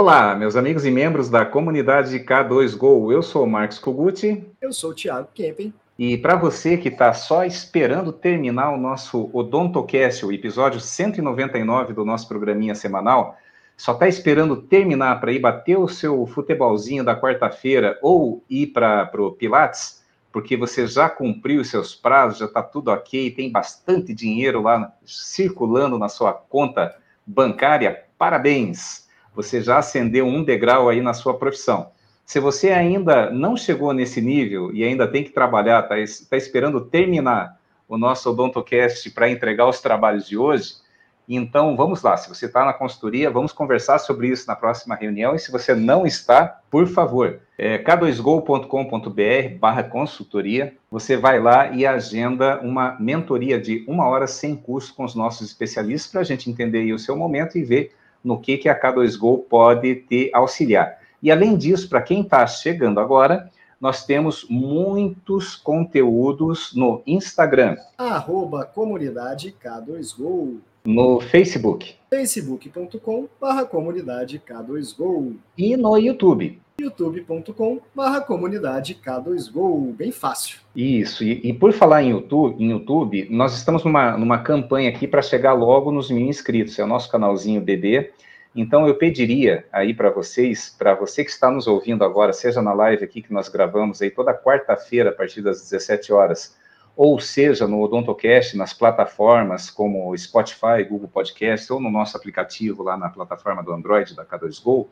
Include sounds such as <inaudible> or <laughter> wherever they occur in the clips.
Olá, meus amigos e membros da comunidade K2Go. Eu sou o Marcos Koguti. Eu sou o Thiago Kempen. E para você que está só esperando terminar o nosso Odontocast, o episódio 199 do nosso programinha semanal, só está esperando terminar para ir bater o seu futebolzinho da quarta-feira ou ir para o Pilates, porque você já cumpriu os seus prazos, já está tudo ok, tem bastante dinheiro lá circulando na sua conta bancária, parabéns! Você já ascendeu um degrau aí na sua profissão. Se você ainda não chegou nesse nível e ainda tem que trabalhar, está tá esperando terminar o nosso Odontocast para entregar os trabalhos de hoje, então vamos lá. Se você está na consultoria, vamos conversar sobre isso na próxima reunião. E se você não está, por favor, é, k2go.com.br barra consultoria, você vai lá e agenda uma mentoria de uma hora sem custo com os nossos especialistas para a gente entender o seu momento e ver no que, que a K2Go pode te auxiliar. E além disso, para quem está chegando agora, nós temos muitos conteúdos no Instagram. Arroba comunidade K2Go. No Facebook. facebook.com barra comunidade K2Go. E no YouTube youtube.com comunidade K2Go, bem fácil. Isso, e, e, por falar em YouTube, em YouTube, nós estamos numa, numa campanha aqui para chegar logo nos mil inscritos, é o nosso canalzinho BD, então eu pediria aí para vocês, para você que está nos ouvindo agora, seja na live aqui que nós gravamos aí toda quarta-feira a partir das 17 horas, ou seja no Odontocast, nas plataformas como Spotify, Google Podcast, ou no nosso aplicativo lá na plataforma do Android da K2Go,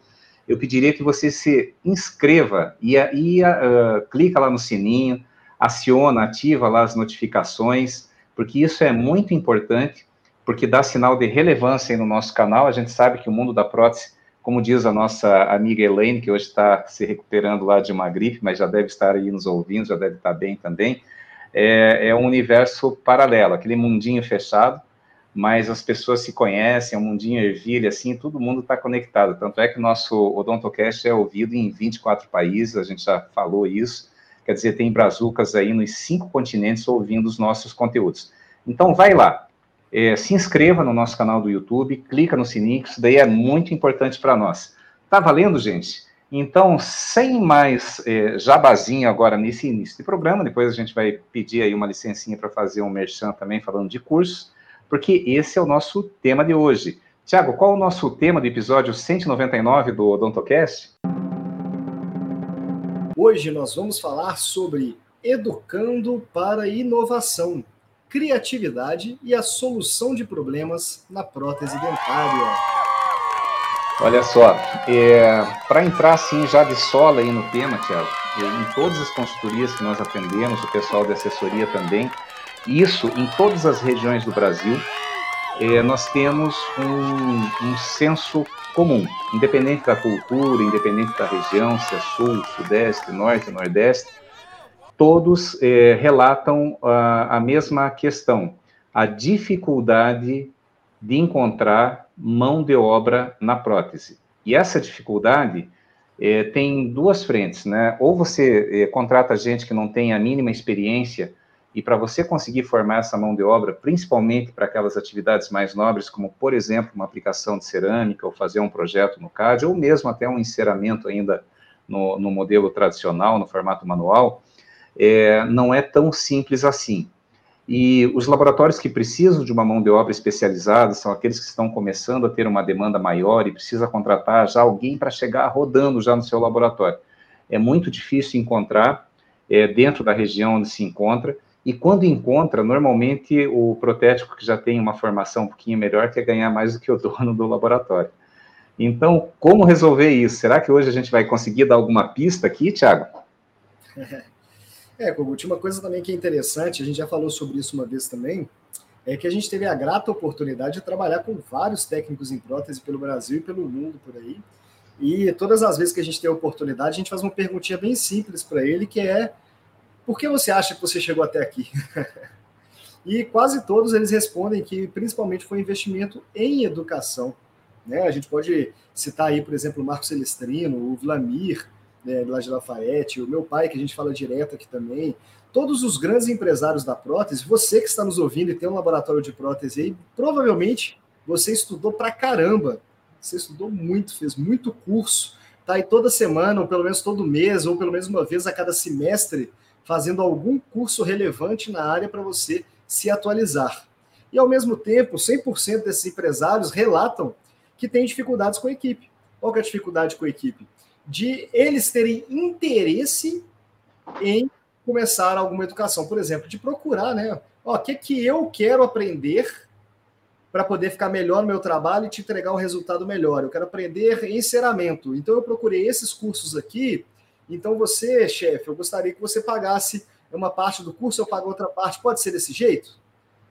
eu pediria que você se inscreva e, e uh, clica lá no sininho, aciona, ativa lá as notificações, porque isso é muito importante, porque dá sinal de relevância no nosso canal. A gente sabe que o mundo da prótese, como diz a nossa amiga Elaine, que hoje está se recuperando lá de uma gripe, mas já deve estar aí nos ouvindo, já deve estar bem também, é, é um universo paralelo, aquele mundinho fechado, mas as pessoas se conhecem, é um mundinho ervilha, assim, todo mundo está conectado. Tanto é que o nosso Odontocast é ouvido em 24 países, a gente já falou isso. Quer dizer, tem brazucas aí nos cinco continentes ouvindo os nossos conteúdos. Então, vai lá, é, se inscreva no nosso canal do YouTube, clica no sininho, isso daí é muito importante para nós. Tá valendo, gente? Então, sem mais é, jabazinho agora nesse início de programa, depois a gente vai pedir aí uma licencinha para fazer um merchan também falando de curso porque esse é o nosso tema de hoje. Tiago, qual é o nosso tema do episódio 199 do Odontocast? Hoje nós vamos falar sobre educando para inovação, criatividade e a solução de problemas na prótese dentária. Olha só, é, para entrar assim já de sola aí no tema, Tiago, em todas as consultorias que nós atendemos, o pessoal de assessoria também, isso em todas as regiões do Brasil, é, nós temos um, um senso comum, independente da cultura, independente da região, se é sul, sudeste, norte, nordeste, todos é, relatam a, a mesma questão, a dificuldade de encontrar mão de obra na prótese. E essa dificuldade é, tem duas frentes, né? Ou você contrata gente que não tem a mínima experiência e para você conseguir formar essa mão de obra, principalmente para aquelas atividades mais nobres, como, por exemplo, uma aplicação de cerâmica, ou fazer um projeto no CAD, ou mesmo até um enceramento ainda no, no modelo tradicional, no formato manual, é, não é tão simples assim. E os laboratórios que precisam de uma mão de obra especializada são aqueles que estão começando a ter uma demanda maior e precisa contratar já alguém para chegar rodando já no seu laboratório. É muito difícil encontrar é, dentro da região onde se encontra, e quando encontra, normalmente o protético que já tem uma formação um pouquinho melhor quer ganhar mais do que o dono do laboratório. Então, como resolver isso? Será que hoje a gente vai conseguir dar alguma pista aqui, Thiago? <laughs> É, Kogut, uma coisa também que é interessante, a gente já falou sobre isso uma vez também, é que a gente teve a grata oportunidade de trabalhar com vários técnicos em prótese pelo Brasil e pelo mundo por aí. E todas as vezes que a gente tem a oportunidade, a gente faz uma perguntinha bem simples para ele, que é por que você acha que você chegou até aqui? <laughs> e quase todos eles respondem que principalmente foi investimento em educação. Né? A gente pode citar aí, por exemplo, o Marco Celestrino, o Vlamir, né, lá de Lafayette, o meu pai, que a gente fala direto aqui também, todos os grandes empresários da prótese, você que está nos ouvindo e tem um laboratório de prótese aí, provavelmente você estudou pra caramba Você estudou muito, fez muito curso, tá aí toda semana, ou pelo menos todo mês, ou pelo menos uma vez a cada semestre, fazendo algum curso relevante na área para você se atualizar. E ao mesmo tempo, 100% desses empresários relatam que têm dificuldades com a equipe. Qual é a dificuldade com a equipe? De eles terem interesse em começar alguma educação, por exemplo, de procurar, né? o que que eu quero aprender para poder ficar melhor no meu trabalho e te entregar um resultado melhor. Eu quero aprender enceramento. Então eu procurei esses cursos aqui. Então você, chefe, eu gostaria que você pagasse uma parte do curso, eu pago outra parte. Pode ser desse jeito?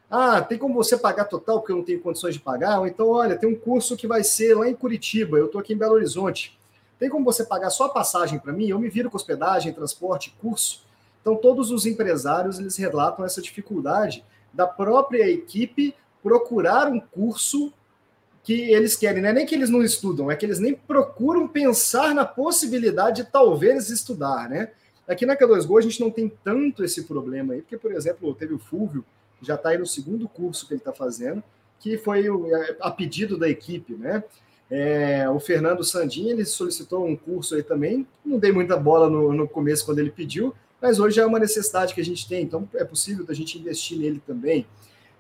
Ah, tem como você pagar total porque eu não tenho condições de pagar? Ou então, olha, tem um curso que vai ser lá em Curitiba, eu estou aqui em Belo Horizonte. Tem como você pagar só a passagem para mim? Eu me viro com hospedagem, transporte, curso. Então, todos os empresários eles relatam essa dificuldade da própria equipe procurar um curso que eles querem, não é nem que eles não estudam, é que eles nem procuram pensar na possibilidade de talvez estudar, né? Aqui na K2Go a gente não tem tanto esse problema aí, porque, por exemplo, teve o Fúvio, que já está aí no segundo curso que ele está fazendo, que foi é, a pedido da equipe, né? É, o Fernando Sandin, ele solicitou um curso aí também, não dei muita bola no, no começo quando ele pediu, mas hoje é uma necessidade que a gente tem, então é possível da gente investir nele também.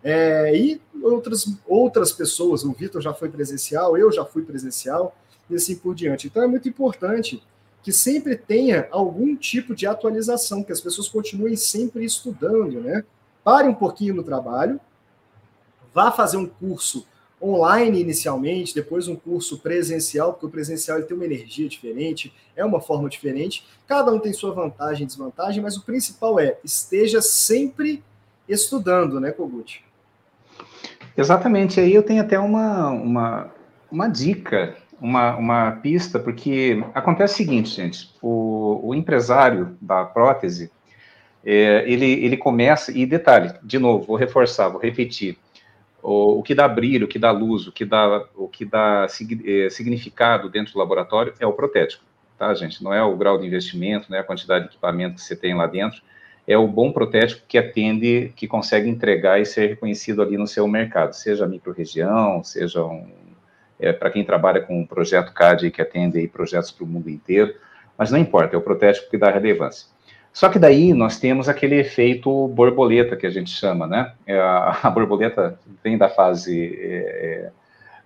É, e outras, outras pessoas, o Vitor já foi presencial, eu já fui presencial, e assim por diante. Então é muito importante que sempre tenha algum tipo de atualização, que as pessoas continuem sempre estudando, né? Pare um pouquinho no trabalho, vá fazer um curso online inicialmente, depois um curso presencial, porque o presencial ele tem uma energia diferente, é uma forma diferente. Cada um tem sua vantagem e desvantagem, mas o principal é esteja sempre estudando, né, Kogut? Exatamente. Aí eu tenho até uma, uma, uma dica, uma, uma pista, porque acontece o seguinte, gente: o, o empresário da prótese, é, ele, ele começa, e detalhe, de novo, vou reforçar, vou repetir. O, o que dá brilho, o que dá luz, o que dá, o que dá é, significado dentro do laboratório é o protético, tá, gente? Não é o grau de investimento, não é a quantidade de equipamento que você tem lá dentro, é o bom protético que atende, que consegue entregar e ser reconhecido ali no seu mercado, seja micro-região, seja um, é, para quem trabalha com um projeto CAD que atende aí projetos para o mundo inteiro, mas não importa, é o protético que dá relevância. Só que daí nós temos aquele efeito borboleta que a gente chama, né? É a, <laughs> a borboleta vem da fase é, é,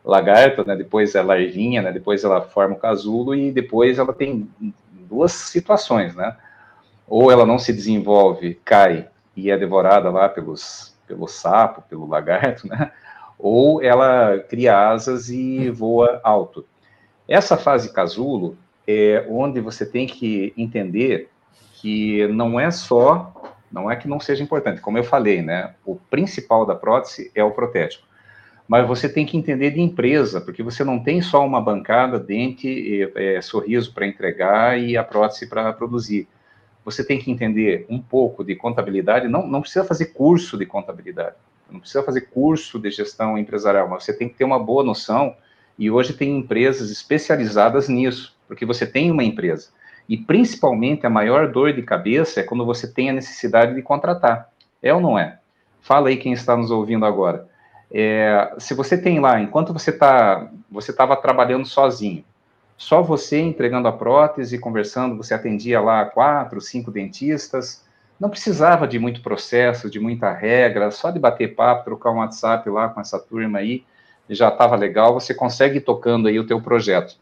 lagarta, né? Depois é larvinha, né? Depois ela forma o casulo e depois ela tem duas situações, né? Ou ela não se desenvolve, cai e é devorada lá pelos, pelo sapo, pelo lagarto, né? Ou ela cria asas e voa alto. Essa fase casulo é onde você tem que entender que não é só, não é que não seja importante, como eu falei, né? O principal da prótese é o protético. Mas você tem que entender de empresa, porque você não tem só uma bancada, dente, é, sorriso para entregar e a prótese para produzir você tem que entender um pouco de contabilidade, não, não precisa fazer curso de contabilidade, não precisa fazer curso de gestão empresarial, mas você tem que ter uma boa noção, e hoje tem empresas especializadas nisso, porque você tem uma empresa, e principalmente a maior dor de cabeça é quando você tem a necessidade de contratar, é ou não é? Fala aí quem está nos ouvindo agora. É, se você tem lá, enquanto você está, você estava trabalhando sozinho, só você entregando a prótese, conversando, você atendia lá quatro, cinco dentistas, não precisava de muito processo, de muita regra, só de bater papo, trocar um WhatsApp lá com essa turma aí, já estava legal, você consegue ir tocando aí o teu projeto.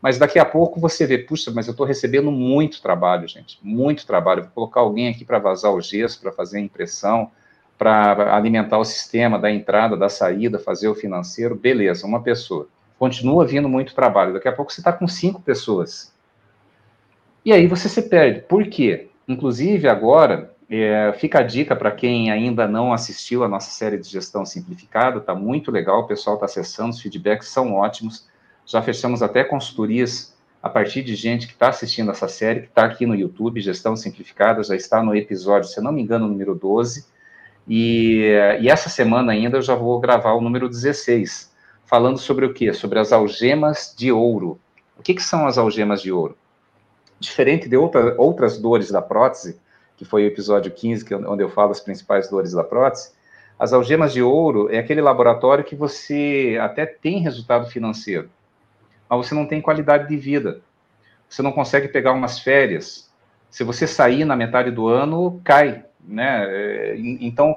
Mas daqui a pouco você vê, puxa, mas eu estou recebendo muito trabalho, gente, muito trabalho. Vou colocar alguém aqui para vazar o gesso, para fazer a impressão, para alimentar o sistema da entrada, da saída, fazer o financeiro, beleza, uma pessoa continua vindo muito trabalho. Daqui a pouco você está com cinco pessoas. E aí você se perde. Por quê? Inclusive, agora, é, fica a dica para quem ainda não assistiu a nossa série de gestão simplificada, está muito legal, o pessoal está acessando, os feedbacks são ótimos. Já fechamos até consultorias a partir de gente que está assistindo essa série, que está aqui no YouTube, Gestão Simplificada, já está no episódio, se não me engano, número 12. E, e essa semana ainda eu já vou gravar o número 16, falando sobre o quê? Sobre as algemas de ouro. O que, que são as algemas de ouro? Diferente de outra, outras dores da prótese, que foi o episódio 15, que, onde eu falo as principais dores da prótese, as algemas de ouro é aquele laboratório que você até tem resultado financeiro, mas você não tem qualidade de vida. Você não consegue pegar umas férias. Se você sair na metade do ano, cai, né? É, então,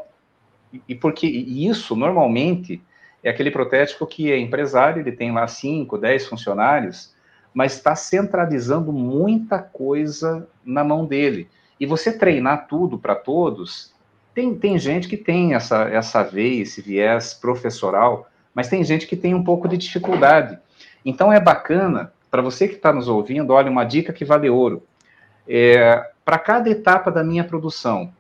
e porque isso normalmente é aquele protético que é empresário, ele tem lá 5, 10 funcionários, mas está centralizando muita coisa na mão dele. E você treinar tudo para todos, tem, tem gente que tem essa, essa veia, esse viés professoral, mas tem gente que tem um pouco de dificuldade. Então é bacana, para você que está nos ouvindo, olha, uma dica que vale ouro. É, para cada etapa da minha produção,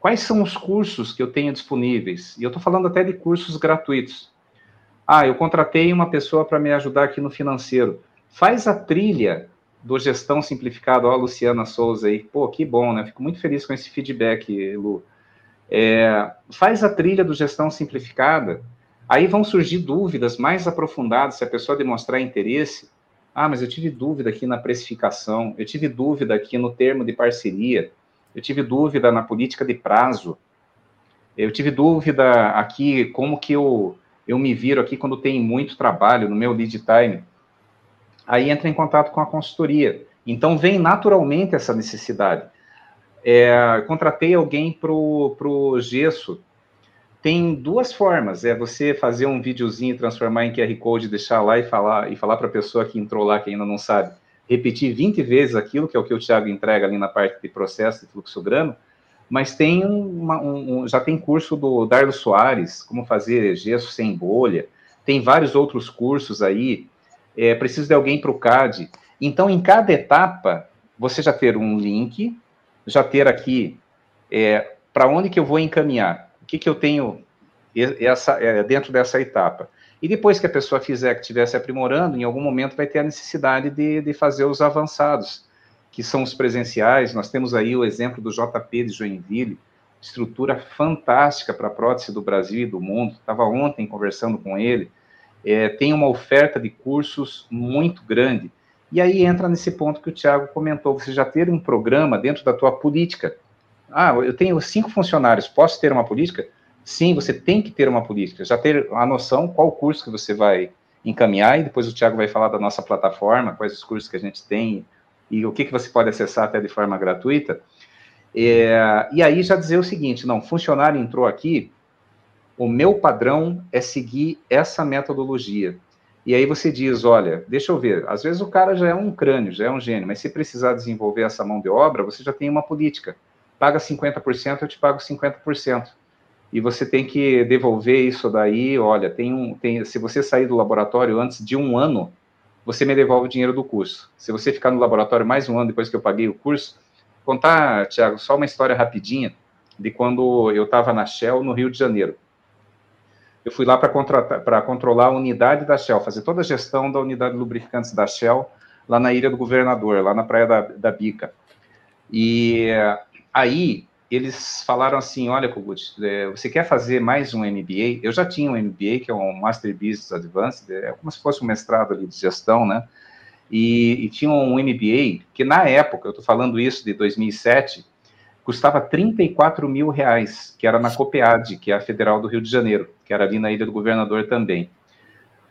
quais são os cursos que eu tenho disponíveis? E eu estou falando até de cursos gratuitos. Ah, eu contratei uma pessoa para me ajudar aqui no financeiro. Faz a trilha do Gestão Simplificado, ó, a Luciana Souza aí. Pô, que bom, né? Fico muito feliz com esse feedback, Lu. É, faz a trilha do Gestão Simplificada, aí vão surgir dúvidas mais aprofundadas, se a pessoa demonstrar interesse. Ah, mas eu tive dúvida aqui na precificação, eu tive dúvida aqui no termo de parceria, eu tive dúvida na política de prazo, eu tive dúvida aqui como que eu, eu me viro aqui quando tem muito trabalho no meu lead time aí entra em contato com a consultoria. Então, vem naturalmente essa necessidade. É, contratei alguém para o gesso. Tem duas formas: é você fazer um videozinho, transformar em QR Code, deixar lá e falar e falar para a pessoa que entrou lá, que ainda não sabe, repetir 20 vezes aquilo, que é o que o Thiago entrega ali na parte de processo de fluxograma. Mas tem uma, um, já tem curso do Dardo Soares, como fazer gesso sem bolha. Tem vários outros cursos aí é, preciso de alguém para o CAD. Então, em cada etapa, você já ter um link, já ter aqui é, para onde que eu vou encaminhar, o que, que eu tenho essa, é, dentro dessa etapa. E depois que a pessoa fizer, que estiver se aprimorando, em algum momento vai ter a necessidade de, de fazer os avançados, que são os presenciais. Nós temos aí o exemplo do JP de Joinville, estrutura fantástica para prótese do Brasil e do mundo. Estava ontem conversando com ele é, tem uma oferta de cursos muito grande. E aí entra nesse ponto que o Tiago comentou, você já ter um programa dentro da tua política. Ah, eu tenho cinco funcionários, posso ter uma política? Sim, você tem que ter uma política, já ter a noção qual curso que você vai encaminhar, e depois o Tiago vai falar da nossa plataforma, quais os cursos que a gente tem, e o que, que você pode acessar até de forma gratuita. É, e aí já dizer o seguinte, não, funcionário entrou aqui, o meu padrão é seguir essa metodologia. E aí você diz, olha, deixa eu ver, às vezes o cara já é um crânio, já é um gênio, mas se precisar desenvolver essa mão de obra, você já tem uma política. Paga 50%, eu te pago 50%. E você tem que devolver isso daí, olha, tem um, tem, se você sair do laboratório antes de um ano, você me devolve o dinheiro do curso. Se você ficar no laboratório mais um ano depois que eu paguei o curso, contar, Tiago, só uma história rapidinha de quando eu estava na Shell, no Rio de Janeiro eu fui lá para controlar a unidade da Shell, fazer toda a gestão da unidade de lubrificantes da Shell, lá na Ilha do Governador, lá na Praia da, da Bica. E aí, eles falaram assim, olha, Kogut, é, você quer fazer mais um MBA? Eu já tinha um MBA, que é um Master Business Advanced, é como se fosse um mestrado ali de gestão, né? E, e tinha um MBA, que na época, eu estou falando isso de 2007, custava 34 mil reais, que era na Copead, que é a Federal do Rio de Janeiro, que era ali na Ilha do Governador também.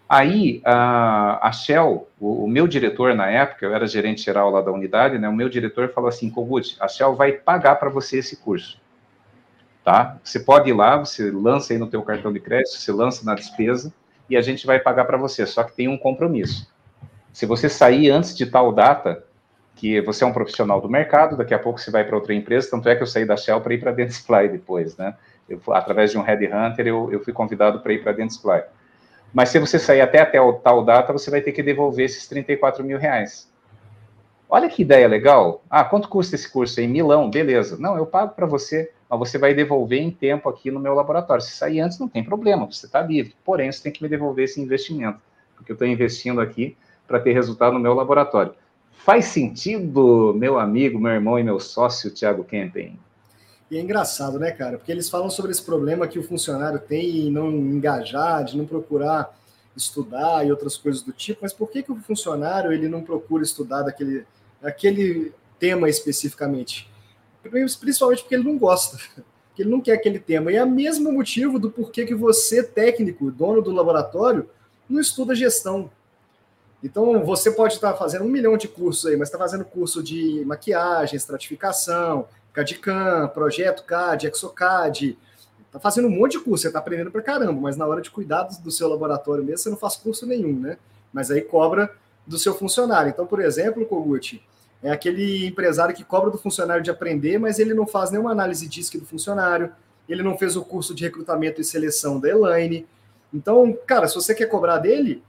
Aí, a, a Shell, o, o, meu diretor na época, eu era gerente geral lá da unidade, né, o meu diretor falou assim, Kogut, a Shell vai pagar para você esse curso, tá? Você pode ir lá, você lança aí no teu cartão de crédito, você lança na despesa, e a gente vai pagar para você, só que tem um compromisso. Se você sair antes de tal data, que você é um profissional do mercado, daqui a pouco você vai para outra empresa, tanto é que eu saí da Shell para ir para a <laughs> Dentsply depois, né? Eu, através de um headhunter, eu, eu fui convidado para ir para a Dentsply. Mas se você sair até, até tal data, você vai ter que devolver esses 34 mil reais. Olha que ideia legal. Ah, quanto custa esse curso aí? Milão, beleza. Não, eu pago para você, mas você vai devolver em tempo aqui no meu laboratório. Se sair antes, não tem problema, você está livre. Porém, você tem que me devolver esse investimento, porque eu estou investindo aqui para ter resultado no meu laboratório. Faz sentido, meu amigo, meu irmão e meu sócio, Thiago Kempen? E é engraçado, né, cara? Porque eles falam sobre esse problema que o funcionário tem em não engajar, de não procurar estudar e outras coisas do tipo, mas por que, que o funcionário ele não procura estudar daquele, daquele tema especificamente? Principalmente porque ele não gosta, <laughs> porque ele não quer aquele tema. E é o mesmo motivo do porquê que você, técnico, dono do laboratório, não estuda gestão. Então, você pode estar fazendo um milhão de cursos aí, mas está fazendo curso de maquiagem, estratificação, CAD-CAM, projeto CAD, ExoCAD, está fazendo um monte de curso, você está aprendendo para caramba, mas na hora de cuidar do seu laboratório mesmo, você não faz curso nenhum, né? Mas aí cobra do seu funcionário. Então, por exemplo, Kogut, é aquele empresário que cobra do funcionário de aprender, mas ele não faz nenhuma análise DISC do funcionário, ele não fez o curso de recrutamento e seleção da Elaine. Então, cara, se você quer cobrar dele,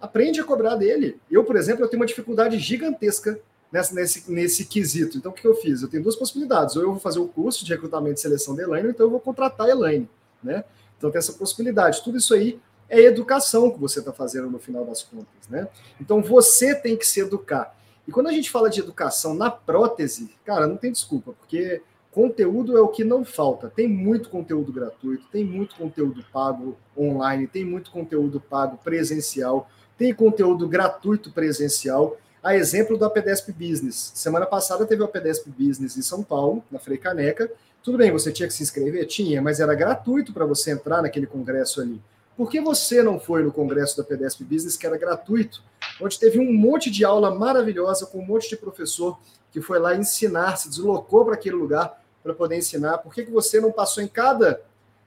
aprende a cobrar dele. Eu, por exemplo, eu tenho uma dificuldade gigantesca nesse, nesse, nesse quesito. Então, o que eu fiz? Eu tenho duas possibilidades. Ou eu vou fazer o curso de recrutamento e seleção da Elaine, ou então eu vou contratar a Elaine. Né? Então, tem essa possibilidade. Tudo isso aí é educação que você está fazendo no final das contas. Né? Então, você tem que se educar. E quando a gente fala de educação na prótese, cara, não tem desculpa, porque conteúdo é o que não falta. Tem muito conteúdo gratuito, tem muito conteúdo pago online, tem muito conteúdo pago presencial, tem conteúdo gratuito presencial. A exemplo do APDESP Business. Semana passada teve o APDESP Business em São Paulo, na Frei Caneca. Tudo bem, você tinha que se inscrever? Tinha, mas era gratuito para você entrar naquele congresso ali. Por que você não foi no congresso da PDSP Business, que era gratuito, onde teve um monte de aula maravilhosa com um monte de professor que foi lá ensinar, se deslocou para aquele lugar para poder ensinar? Por que, que você não passou em cada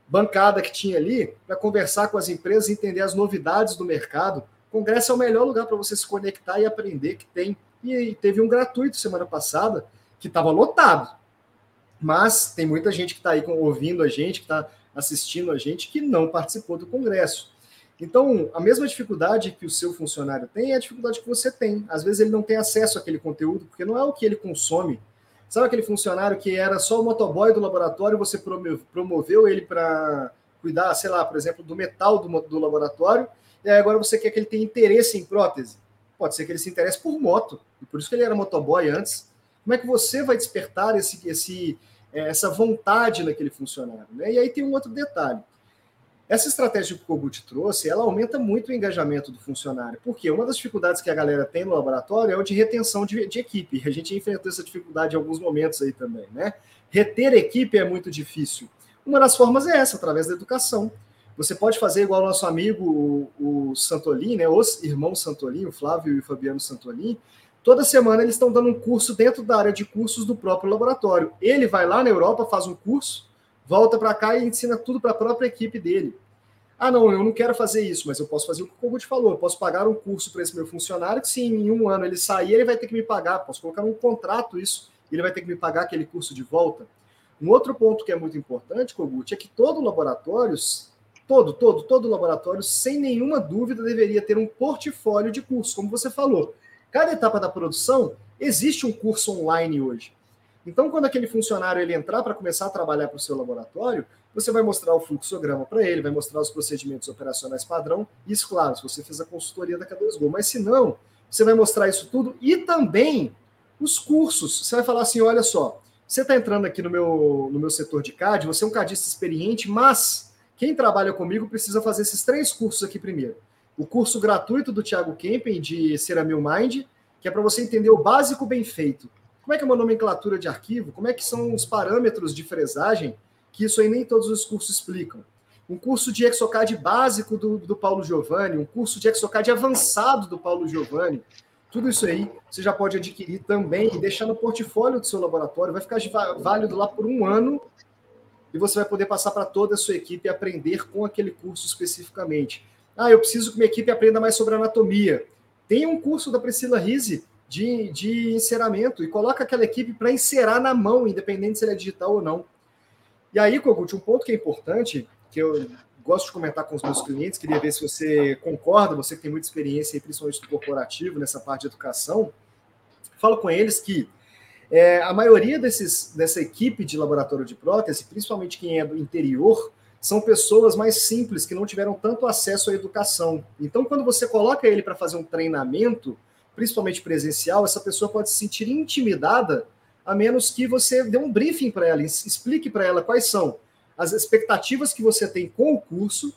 bancada que tinha ali para conversar com as empresas e entender as novidades do mercado? Congresso é o melhor lugar para você se conectar e aprender que tem. E teve um gratuito semana passada que estava lotado. Mas tem muita gente que está aí ouvindo a gente, que está assistindo a gente, que não participou do congresso. Então, a mesma dificuldade que o seu funcionário tem é a dificuldade que você tem. Às vezes ele não tem acesso àquele conteúdo, porque não é o que ele consome, Sabe aquele funcionário que era só o motoboy do laboratório, você promoveu ele para cuidar, sei lá, por exemplo, do metal do, do laboratório, e agora você quer que ele tenha interesse em prótese? Pode ser que ele se interesse por moto, e por isso que ele era motoboy antes. Como é que você vai despertar esse, esse, é, essa vontade naquele funcionário? Né? E aí tem um outro detalhe. Essa estratégia que o Kogut trouxe, ela aumenta muito o engajamento do funcionário. Porque uma das dificuldades que a galera tem no laboratório é o de retenção de, de equipe. A gente enfrentou essa dificuldade em alguns momentos aí também, né? Reter equipe é muito difícil. Uma das formas é essa, através da educação. Você pode fazer igual nosso amigo, o, o Santolin, né? Os irmãos Santolin, o Flávio e o Fabiano Santolin. Toda semana eles estão dando um curso dentro da área de cursos do próprio laboratório. Ele vai lá na Europa, faz um curso, volta para cá e ensina tudo para a própria equipe dele. Ah, não, eu não quero fazer isso, mas eu posso fazer o que o Kogut falou. Eu posso pagar um curso para esse meu funcionário, que se em um ano ele sair, ele vai ter que me pagar. Posso colocar num contrato isso, ele vai ter que me pagar aquele curso de volta. Um outro ponto que é muito importante, Kogut, é que todo laboratório, todo, todo, todo laboratório, sem nenhuma dúvida, deveria ter um portfólio de cursos, como você falou. Cada etapa da produção existe um curso online hoje. Então, quando aquele funcionário ele entrar para começar a trabalhar para o seu laboratório, você vai mostrar o fluxograma para ele, vai mostrar os procedimentos operacionais padrão. Isso, claro, se você fez a consultoria da K2Go. Mas se não, você vai mostrar isso tudo e também os cursos. Você vai falar assim: olha só, você está entrando aqui no meu, no meu setor de CAD, você é um CADista experiente, mas quem trabalha comigo precisa fazer esses três cursos aqui primeiro. O curso gratuito do Thiago Kempen, de Ceramil Mind, que é para você entender o básico bem feito como é que é uma nomenclatura de arquivo? Como é que são os parâmetros de fresagem? Que isso aí nem todos os cursos explicam. Um curso de Exocad básico do, do Paulo Giovanni, um curso de Exocad avançado do Paulo Giovanni. Tudo isso aí você já pode adquirir também e deixar no portfólio do seu laboratório. Vai ficar válido lá por um ano e você vai poder passar para toda a sua equipe aprender com aquele curso especificamente. Ah, eu preciso que minha equipe aprenda mais sobre anatomia. Tem um curso da Priscila Rise de, de enceramento e coloca aquela equipe para encerar na mão, independente se ele é digital ou não. E aí, Kogut, um ponto que é importante, que eu gosto de comentar com os meus clientes, queria ver se você concorda, você que tem muita experiência, principalmente no corporativo, nessa parte de educação, falo com eles que é, a maioria desses, dessa equipe de laboratório de prótese, principalmente quem é do interior, são pessoas mais simples, que não tiveram tanto acesso à educação. Então, quando você coloca ele para fazer um treinamento, principalmente presencial, essa pessoa pode se sentir intimidada, a menos que você dê um briefing para ela, explique para ela quais são as expectativas que você tem com o curso,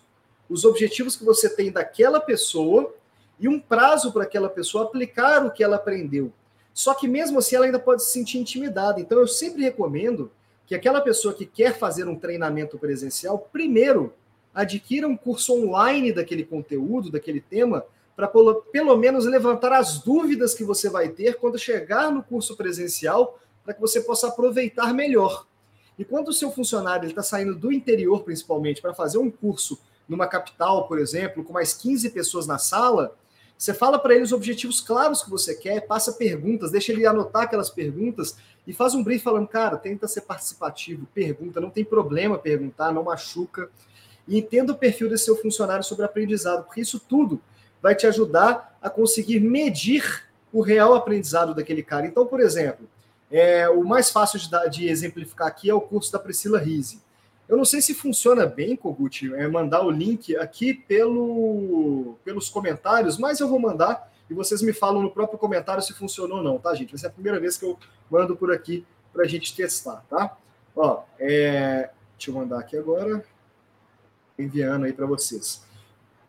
os objetivos que você tem daquela pessoa e um prazo para aquela pessoa aplicar o que ela aprendeu. Só que mesmo assim ela ainda pode se sentir intimidada. Então eu sempre recomendo que aquela pessoa que quer fazer um treinamento presencial, primeiro adquira um curso online daquele conteúdo, daquele tema, para pelo menos levantar as dúvidas que você vai ter quando chegar no curso presencial, para que você possa aproveitar melhor. E quando o seu funcionário está saindo do interior, principalmente, para fazer um curso numa capital, por exemplo, com mais 15 pessoas na sala, você fala para ele os objetivos claros que você quer, passa perguntas, deixa ele anotar aquelas perguntas e faz um brief falando, cara, tenta ser participativo, pergunta, não tem problema perguntar, não machuca. E entenda o perfil desse seu funcionário sobre aprendizado, porque isso tudo vai te ajudar a conseguir medir o real aprendizado daquele cara. Então, por exemplo, é, o mais fácil de, de exemplificar aqui é o curso da Priscila Rise. Eu não sei se funciona bem, Kogut, é mandar o link aqui pelo, pelos comentários, mas eu vou mandar e vocês me falam no próprio comentário se funcionou ou não, tá, gente? Vai ser a primeira vez que eu mando por aqui para a gente testar, tá? Ó, é, deixa eu mandar aqui agora, enviando aí para vocês.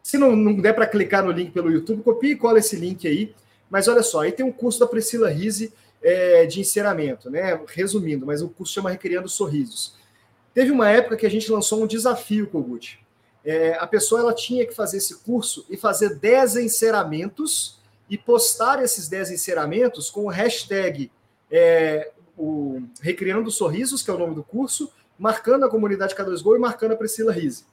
Se não, não der para clicar no link pelo YouTube, copie e cola esse link aí. Mas olha só, aí tem um curso da Priscila Rise é, de enceramento, né? Resumindo, mas o curso chama Recriando Sorrisos. Teve uma época que a gente lançou um desafio, Kogut. É, a pessoa ela tinha que fazer esse curso e fazer 10 enceramentos e postar esses 10 enceramentos com o hashtag é, o Recriando Sorrisos, que é o nome do curso, marcando a comunidade K2Go e marcando a Priscila Rise.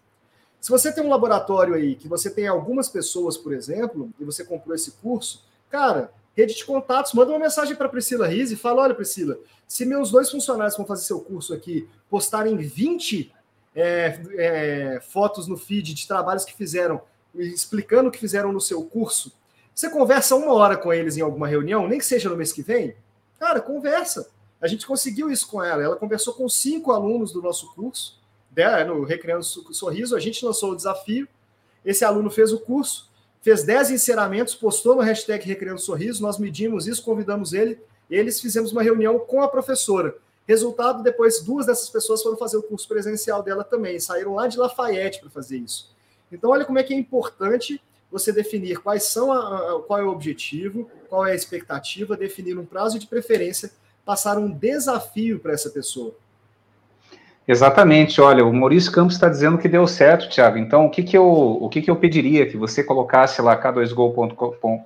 Se você tem um laboratório aí, que você tem algumas pessoas, por exemplo, e você comprou esse curso, cara, rede de contatos, manda uma mensagem para Priscila Rise e fala: olha, Priscila, se meus dois funcionários que vão fazer seu curso aqui postarem 20 é, é, fotos no feed de trabalhos que fizeram, explicando o que fizeram no seu curso, você conversa uma hora com eles em alguma reunião, nem que seja no mês que vem? Cara, conversa. A gente conseguiu isso com ela. Ela conversou com cinco alunos do nosso curso, né, no Recriando Sorriso. A gente lançou o desafio. Esse aluno fez o curso fez 10 encerramentos, postou no hashtag Recriando Sorriso, nós medimos isso, convidamos ele, eles fizemos uma reunião com a professora. Resultado, depois duas dessas pessoas foram fazer o curso presencial dela também, saíram lá de Lafayette para fazer isso. Então, olha como é que é importante você definir quais são a, a, qual é o objetivo, qual é a expectativa, definir um prazo de preferência, passar um desafio para essa pessoa. Exatamente, olha, o Maurício Campos está dizendo que deu certo, Thiago. Então, o que, que, eu, o que, que eu pediria? Que você colocasse lá k2go.com.br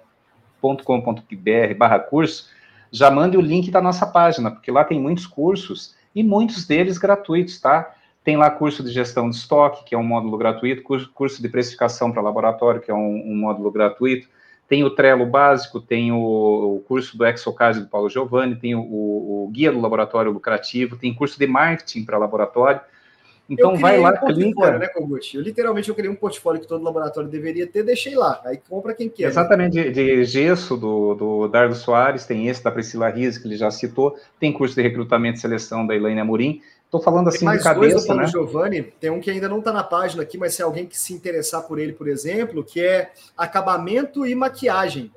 barra curso, já mande o link da nossa página, porque lá tem muitos cursos e muitos deles gratuitos, tá? Tem lá curso de gestão de estoque, que é um módulo gratuito, curso, de precificação para laboratório, que é um, um módulo gratuito, tem o Trello básico, tem o, o curso do Exocase do Paulo Giovanni, tem o, o, guia do laboratório lucrativo, tem curso de marketing para laboratório. Então vai lá, um clica. Né, Kogut? Eu literalmente eu criei um portfólio que todo laboratório deveria ter, deixei lá. Aí compra quem quer. Exatamente, né? de, de, gesso do, do Dardo Soares, tem esse da Priscila Riz, que ele já citou, tem curso de recrutamento e seleção da Elaine Amorim. Estou falando assim mais de cabeça, dois do né? Giovanni, tem um que ainda não está na página aqui, mas se alguém que se interessar por ele, por exemplo, que é acabamento e maquiagem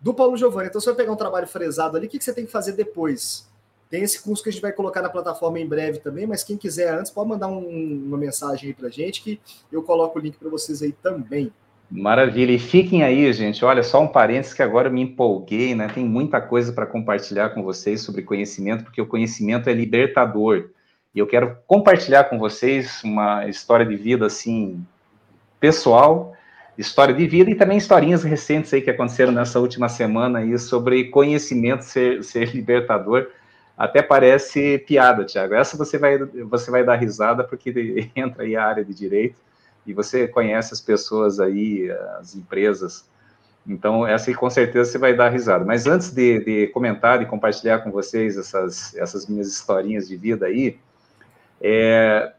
do Paulo Giovanni. Então, você vai pegar um trabalho fresado ali, o que, que você tem que fazer depois? Tem esse curso que a gente vai colocar na plataforma em breve também, mas quem quiser antes, pode mandar um, uma mensagem aí para gente que eu coloco o link para vocês aí também. Maravilha. E fiquem aí, gente. Olha, só um parênteses que agora eu me empolguei, né? Tem muita coisa para compartilhar com vocês sobre conhecimento, porque o conhecimento é libertador. E eu quero compartilhar com vocês uma história de vida assim pessoal, história de vida e também historinhas recentes aí que aconteceram nessa última semana aí sobre conhecimento ser, ser libertador. Até parece piada, Tiago. Essa você vai você vai dar risada porque <laughs> entra aí a área de direito e você conhece as pessoas aí, as empresas. Então, essa aí com certeza você vai dar risada. Mas antes de, de comentar e compartilhar com vocês essas, essas minhas historinhas de vida aí, é,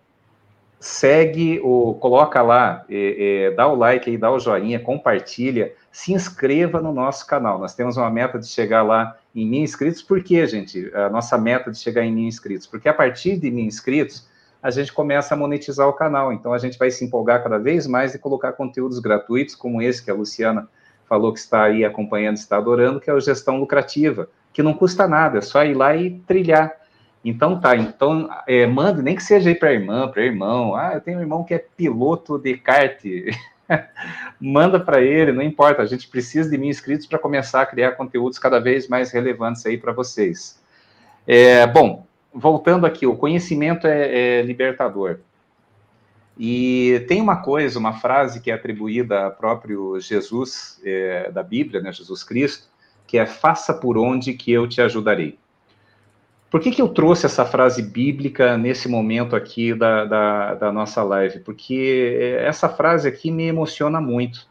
segue, o, coloca lá, é, é, dá o like aí, dá o joinha, compartilha, se inscreva no nosso canal. Nós temos uma meta de chegar lá em mil inscritos. Por quê, gente? A nossa meta de chegar em mil inscritos? Porque a partir de mil inscritos, a gente começa a monetizar o canal. Então, a gente vai se empolgar cada vez mais e colocar conteúdos gratuitos, como esse que a Luciana falou que está aí acompanhando, está adorando, que é o Gestão Lucrativa, que não custa nada, é só ir lá e trilhar. Então tá, então é, mande, nem que seja aí para irmã, para irmão. Ah, eu tenho um irmão que é piloto de kart. <laughs> Manda para ele, não importa. A gente precisa de mil inscritos para começar a criar conteúdos cada vez mais relevantes aí para vocês. É, bom, voltando aqui, o conhecimento é, é libertador. E tem uma coisa, uma frase que é atribuída a próprio Jesus é, da Bíblia, né, Jesus Cristo, que é faça por onde que eu te ajudarei. Por que, que eu trouxe essa frase bíblica nesse momento aqui da, da, da nossa live? Porque essa frase aqui me emociona muito.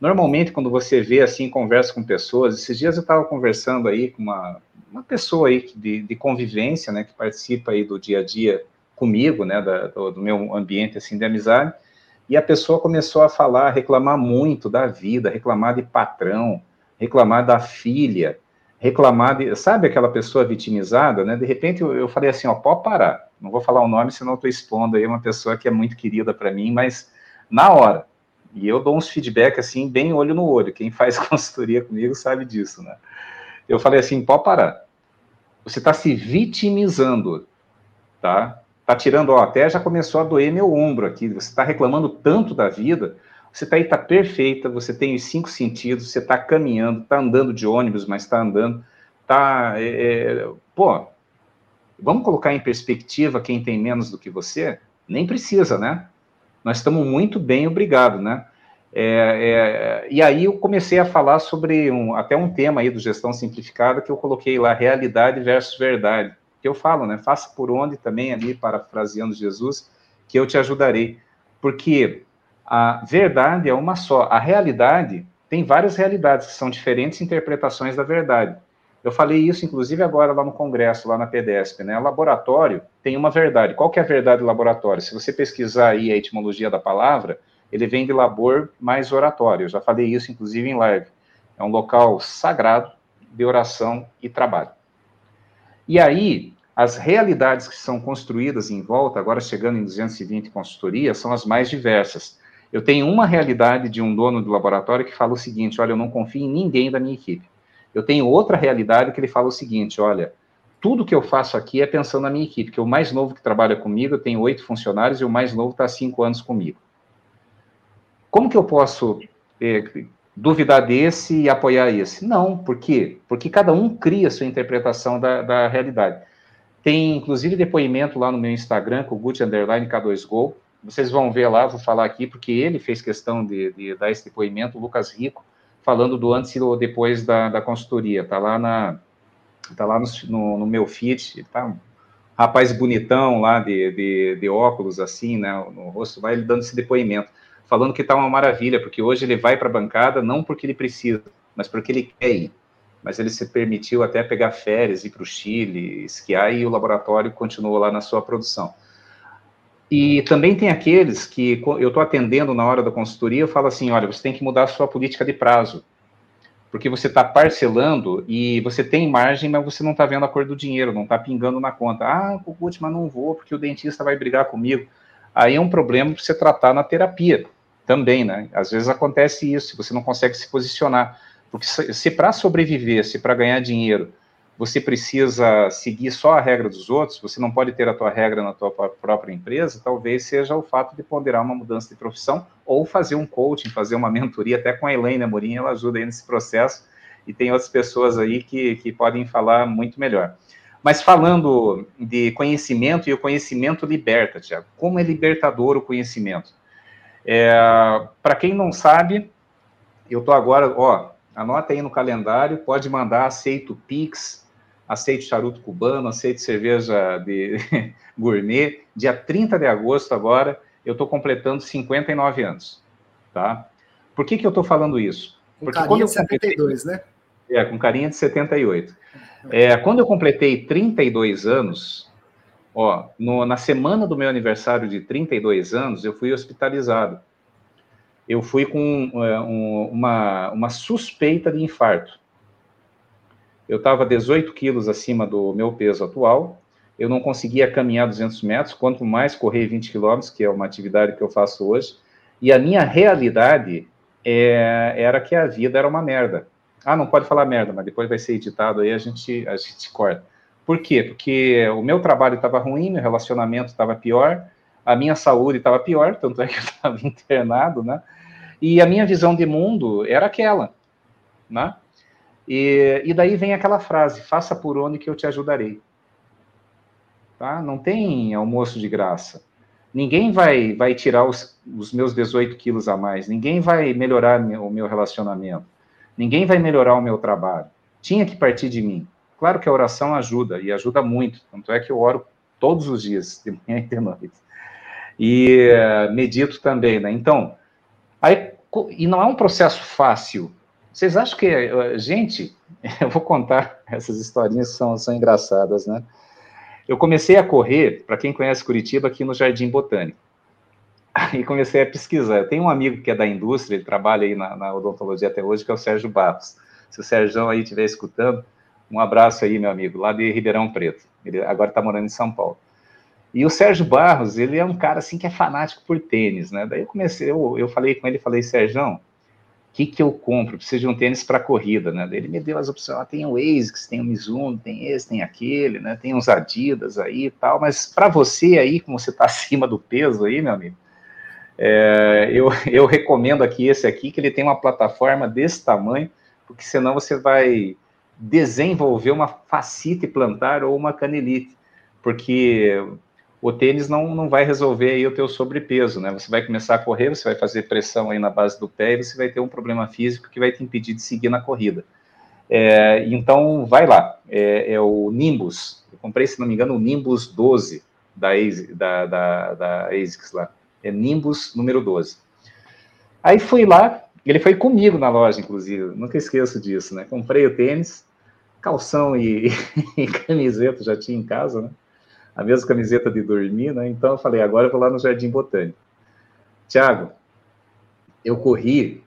Normalmente, quando você vê assim, conversa com pessoas, esses dias eu estava conversando aí com uma, uma pessoa aí de, de convivência, né, que participa aí do dia a dia comigo, né, da, do, do, meu ambiente assim de amizade, e a pessoa começou a falar, reclamar muito da vida, reclamar de patrão, reclamar da filha, reclamar de, sabe aquela pessoa vitimizada, né? De repente eu, eu falei assim, ó, pode parar. Não vou falar o nome, senão estou expondo aí uma pessoa que é muito querida para mim, mas na hora. E eu dou uns feedback assim, bem olho no olho. Quem faz <laughs> consultoria comigo sabe disso, né? Eu falei assim, pode parar. Você está se vitimizando, tá? Tá tirando, ó, até já começou a doer meu ombro aqui. Você está reclamando tanto da vida. Você está aí, tá perfeita. Você tem os cinco sentidos. Você está caminhando, está andando de ônibus, mas está andando. Tá, é, é, pô, vamos colocar em perspectiva quem tem menos do que você? Nem precisa, né? Nós estamos muito bem, obrigado, né? É, é, e aí eu comecei a falar sobre um, até um tema aí do gestão simplificada que eu coloquei lá, realidade versus verdade que eu falo, né? Faça por onde também, ali, parafraseando Jesus, que eu te ajudarei. Porque a verdade é uma só. A realidade tem várias realidades, que são diferentes interpretações da verdade. Eu falei isso, inclusive, agora lá no Congresso, lá na PDESP, né? O laboratório tem uma verdade. Qual que é a verdade do laboratório? Se você pesquisar aí a etimologia da palavra, ele vem de labor mais oratório. Eu já falei isso, inclusive, em live. É um local sagrado de oração e trabalho. E aí, as realidades que são construídas em volta, agora chegando em 220 consultorias, são as mais diversas. Eu tenho uma realidade de um dono do laboratório que fala o seguinte: olha, eu não confio em ninguém da minha equipe. Eu tenho outra realidade que ele fala o seguinte: olha, tudo que eu faço aqui é pensando na minha equipe, que o mais novo que trabalha comigo, eu tenho oito funcionários e o mais novo está há cinco anos comigo. Como que eu posso eh, duvidar desse e apoiar esse? Não, por quê? Porque cada um cria a sua interpretação da, da realidade. Tem, inclusive, depoimento lá no meu Instagram, com o Gucci Underline K2Go. Vocês vão ver lá, vou falar aqui, porque ele fez questão de, de dar esse depoimento, o Lucas Rico, falando do antes do depois da, da consultoria. Tá lá, na, tá lá no, no, no meu feed, tá um rapaz bonitão lá, de, de, de óculos, assim, né, no rosto, vai ele dando esse depoimento, falando que tá uma maravilha, porque hoje ele vai para a bancada não porque ele precisa, mas porque ele quer ir mas ele se permitiu até pegar férias, ir para o Chile, esquiar, e o laboratório continuou lá na sua produção. E também tem aqueles que eu estou atendendo na hora da consultoria, eu falo assim, olha, você tem que mudar a sua política de prazo, porque você está parcelando e você tem margem, mas você não está vendo a cor do dinheiro, não está pingando na conta. Ah, putz, mas não vou, porque o dentista vai brigar comigo. Aí é um problema para você tratar na terapia também, né? Às vezes acontece isso, você não consegue se posicionar. Porque se, se para sobreviver, se para ganhar dinheiro, você precisa seguir só a regra dos outros, você não pode ter a tua regra na tua própria empresa, talvez seja o fato de ponderar uma mudança de profissão ou fazer um coaching, fazer uma mentoria, até com a Elaine Amorim, ela ajuda aí nesse processo, e tem outras pessoas aí que, que podem falar muito melhor. Mas falando de conhecimento, e o conhecimento liberta, Tiago. Como é libertador o conhecimento? É, Para quem não sabe, eu estou agora, ó, Anota aí no calendário, pode mandar, aceito Pix, aceito charuto cubano, aceito cerveja de <laughs> gourmet. Dia 30 de agosto agora, eu estou completando 59 anos, tá? Por que que eu estou falando isso? Com Porque carinha de 72, né? É, com carinha de 78. É, quando eu completei 32 anos, ó, no, na semana do meu aniversário de 32 anos, eu fui hospitalizado eu fui com é, um, uma, uma suspeita de infarto. Eu estava 18 quilos acima do meu peso atual, eu não conseguia caminhar 200 metros, quanto mais correr 20 quilômetros, que é uma atividade que eu faço hoje, e a minha realidade é, era que a vida era uma merda. Ah, não pode falar merda, mas depois vai ser editado aí, a gente, a gente corta. Por quê? Porque o meu trabalho estava ruim, meu relacionamento estava pior, a minha saúde estava pior, tanto é que eu estava <laughs> internado, né? E a minha visão de mundo era aquela, né? E, e daí vem aquela frase: faça por onde que eu te ajudarei. Tá? Não tem almoço de graça. ninguém vai, vai tirar os, os meus 18 quilos a mais, ninguém vai melhorar o meu relacionamento, ninguém vai melhorar o meu trabalho. Tinha que partir de mim. Claro que a oração ajuda, e ajuda muito, tanto é que eu oro todos os dias, de manhã e de noite. E uh, medito também, né? Então, aí, e não é um processo fácil. Vocês acham que, uh, gente, <laughs> eu vou contar essas historinhas são, são engraçadas, né? Eu comecei a correr, para quem conhece Curitiba, aqui no Jardim Botânico. Aí comecei a pesquisar. Eu tenho um amigo que é da indústria, ele trabalha aí na, na odontologia até hoje, que é o Sérgio Barros. Se o Sérgio aí estiver escutando, um abraço aí, meu amigo, lá de Ribeirão Preto. Ele agora está morando em São Paulo. E o Sérgio Barros, ele é um cara assim que é fanático por tênis, né? Daí eu comecei, eu, eu falei com ele, falei, Sérgio, que que eu compro? Preciso de um tênis para corrida, né? Ele me deu as opções, ah, tem o ASICS, tem o Mizuno, tem esse, tem aquele, né? Tem uns Adidas aí e tal, mas para você aí, como você está <laughs> acima do peso aí, meu amigo, é, eu, eu recomendo aqui esse aqui, que ele tem uma plataforma desse tamanho, porque senão você vai desenvolver uma fascite plantar ou uma canelite, porque o tênis não, não vai resolver aí o teu sobrepeso, né? Você vai começar a correr, você vai fazer pressão aí na base do pé e você vai ter um problema físico que vai te impedir de seguir na corrida. É, então, vai lá, é, é, o Nimbus, eu comprei, se não me engano, o Nimbus 12 da, da, da, da ASICS lá, é Nimbus número 12. Aí fui lá, ele foi comigo na loja, inclusive, nunca esqueço disso, né? Comprei o tênis, calção e, <laughs> e camiseta já tinha em casa, né? A mesma camiseta de dormir, né? Então eu falei, agora eu vou lá no Jardim Botânico. Tiago, eu corri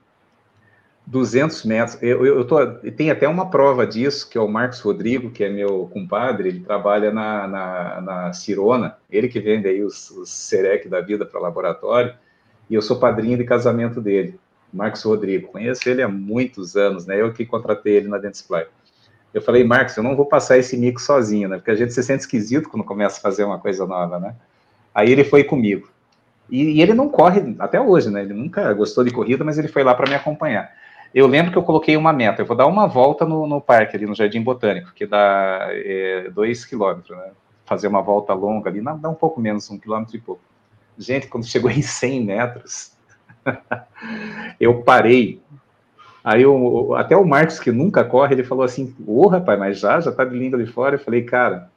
200 metros. Eu, eu, tô, tem até uma prova disso, que é o Marcos Rodrigo, que é meu compadre, ele trabalha na, na, na Cirona, ele que vende aí os, os Serec da vida para laboratório, e eu sou padrinho de casamento dele, Marcos Rodrigo. Conheço ele há muitos anos, né? Eu que contratei ele na Dentsply. Eu falei, Marcos, eu não vou passar esse mico sozinho, né? Porque a gente se sente esquisito quando começa a fazer uma coisa nova, né? Aí ele foi comigo. E, e ele não corre até hoje, né? Ele nunca gostou de corrida, mas ele foi lá para me acompanhar. Eu lembro que eu coloquei uma meta, eu vou dar uma volta no, no parque ali, no Jardim Botânico, que dá é, dois quilômetros, né? Fazer uma volta longa ali, dá um pouco menos, um quilômetro e pouco. Gente, quando chegou em 100 metros, <laughs> eu parei Aí eu, até o Marcos, que nunca corre, ele falou assim: Ô oh, rapaz, mas já, já tá de língua de fora. Eu falei, cara,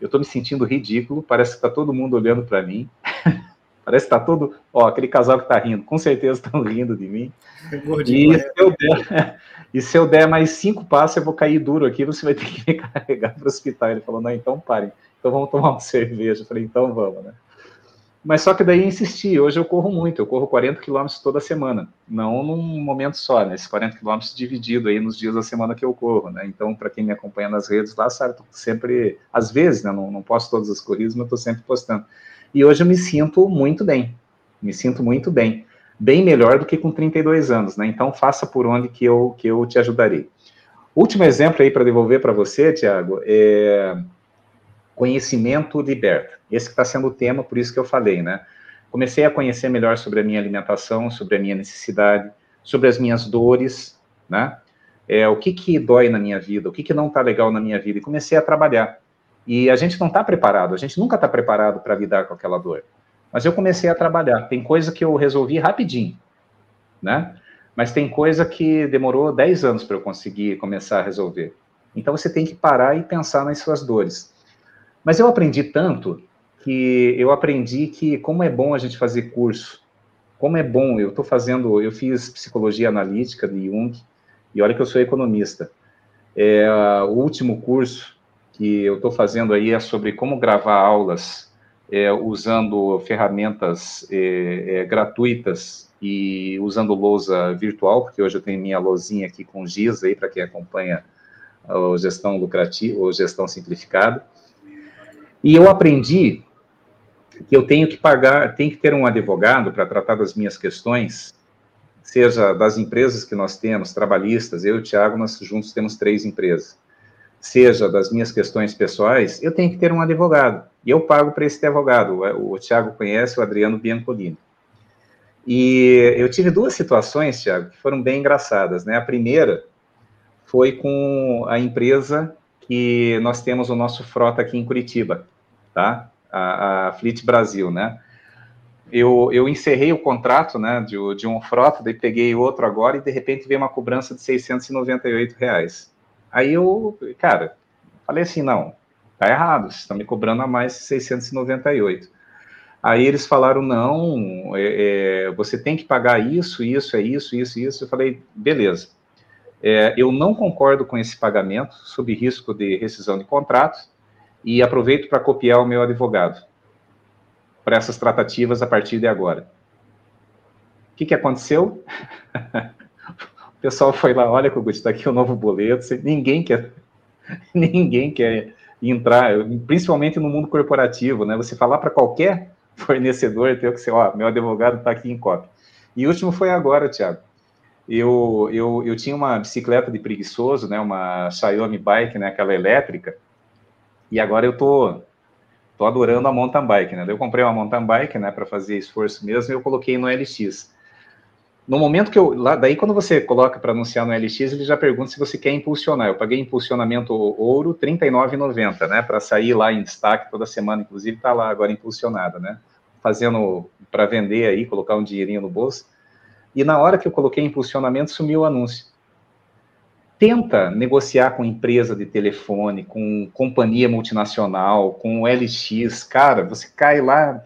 eu tô me sentindo ridículo, parece que tá todo mundo olhando para mim. <laughs> parece que tá todo. Ó, aquele casal que tá rindo, com certeza estão rindo de mim. E se, eu der, <laughs> e se eu der mais cinco passos, eu vou cair duro aqui, você vai ter que <laughs> me carregar para o hospital. Ele falou: não, então parem. Então vamos tomar uma cerveja. Eu falei, então vamos, né? Mas só que daí insisti, hoje eu corro muito, eu corro 40 quilômetros toda semana, não num momento só, né? Esses 40 quilômetros dividido aí nos dias da semana que eu corro, né? Então, para quem me acompanha nas redes lá, sabe, sempre, às vezes, né? Não, não posto todas as corridas, mas estou sempre postando. E hoje eu me sinto muito bem, me sinto muito bem, bem melhor do que com 32 anos, né? Então, faça por onde que eu, que eu te ajudarei. Último exemplo aí para devolver para você, Tiago, é Conhecimento liberta. Esse está sendo o tema, por isso que eu falei, né? Comecei a conhecer melhor sobre a minha alimentação, sobre a minha necessidade, sobre as minhas dores, né? É, o que que dói na minha vida, o que que não está legal na minha vida, e comecei a trabalhar. E a gente não está preparado, a gente nunca está preparado para lidar com aquela dor. Mas eu comecei a trabalhar. Tem coisa que eu resolvi rapidinho, né? Mas tem coisa que demorou 10 anos para eu conseguir começar a resolver. Então você tem que parar e pensar nas suas dores. Mas eu aprendi tanto que eu aprendi que como é bom a gente fazer curso, como é bom, eu estou fazendo, eu fiz psicologia analítica de Jung, e olha que eu sou economista. É, o último curso que eu estou fazendo aí é sobre como gravar aulas é, usando ferramentas é, é gratuitas e usando lousa virtual, porque hoje eu tenho minha lousinha aqui com giz aí para quem acompanha a gestão lucrativa ou gestão simplificada. E eu aprendi que eu tenho que pagar, tenho que ter um advogado para tratar das minhas questões, seja das empresas que nós temos, trabalhistas, eu e o Tiago, nós juntos temos três empresas, seja das minhas questões pessoais, eu tenho que ter um advogado. E eu pago para esse advogado. O, o Tiago conhece o Adriano Biancolini. E eu tive duas situações, Tiago, que foram bem engraçadas. Né? A primeira foi com a empresa que nós temos o nosso frota aqui em Curitiba, tá? A, a Fleet Brasil, né? eu, eu encerrei o contrato né, de, de um frota, daí peguei outro agora e de repente veio uma cobrança de 698 reais. Aí eu, cara, falei assim, não, tá errado, vocês estão me cobrando a mais 698. Aí eles falaram, não, é, é, você tem que pagar isso, isso, é isso, isso, isso. Eu falei, beleza. É, eu não concordo com esse pagamento, sob risco de rescisão de contrato, e aproveito para copiar o meu advogado para essas tratativas a partir de agora. O que, que aconteceu? <laughs> o pessoal foi lá, olha, Kogut, está aqui o novo boleto, ninguém quer, <laughs> ninguém quer entrar, principalmente no mundo corporativo, né? Você falar para qualquer fornecedor, ter que ser, ó, meu advogado está aqui em cópia. E o último foi agora, Thiago. Eu, eu, eu tinha uma bicicleta de preguiçoso, né, uma Xiaomi Bike, né, aquela elétrica, e agora eu tô, tô adorando a mountain bike, né? Eu comprei uma mountain bike, né, para fazer esforço mesmo, e eu coloquei no LX. No momento que eu, lá, daí quando você coloca para anunciar no LX, ele já pergunta se você quer impulsionar. Eu paguei impulsionamento ouro R$ 39,90, né, para sair lá em destaque toda semana, inclusive está lá agora impulsionada, né? Fazendo para vender aí, colocar um dinheirinho no bolso. E na hora que eu coloquei impulsionamento, sumiu o anúncio. Tenta negociar com empresa de telefone, com companhia multinacional, com LX, cara, você cai lá,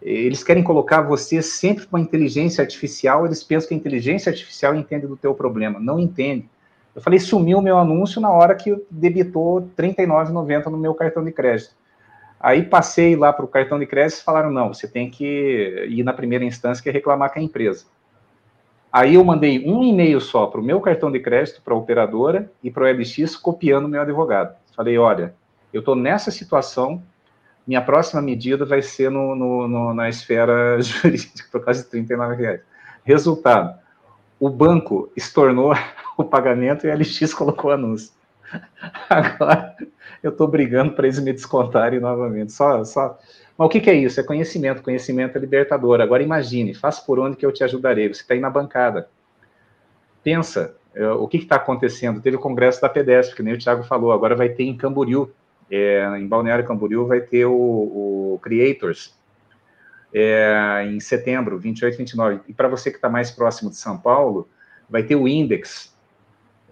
eles querem colocar você sempre com a inteligência artificial, eles pensam que a inteligência artificial entende do teu problema, não entende. Eu falei, sumiu o meu anúncio na hora que debitou R$ 39,90 no meu cartão de crédito. Aí passei lá para o cartão de crédito e falaram, não, você tem que ir na primeira instância que é reclamar com a empresa. Aí eu mandei um e-mail só para o meu cartão de crédito, para a operadora e para o LX, copiando o meu advogado. Falei, olha, eu estou nessa situação, minha próxima medida vai ser no, no, no, na esfera <laughs> jurídica, por causa de 39 reais. Resultado, o banco estornou <laughs> o pagamento e a LX colocou o anúncio. <laughs> Agora eu estou brigando para eles me descontarem novamente. Só, só mas o que, que, é isso? É conhecimento. Conhecimento é libertador. Agora imagine, faça por onde que eu te ajudarei. Você está aí na bancada. Pensa, é, o que está acontecendo? Teve o congresso da PEDESP, que nem o Thiago falou, agora vai ter em Camboriú, é, em Balneário Camboriú, vai ter o, o Creators, é, em setembro, 28 e 29. E para você que está mais próximo de São Paulo, vai ter o Index,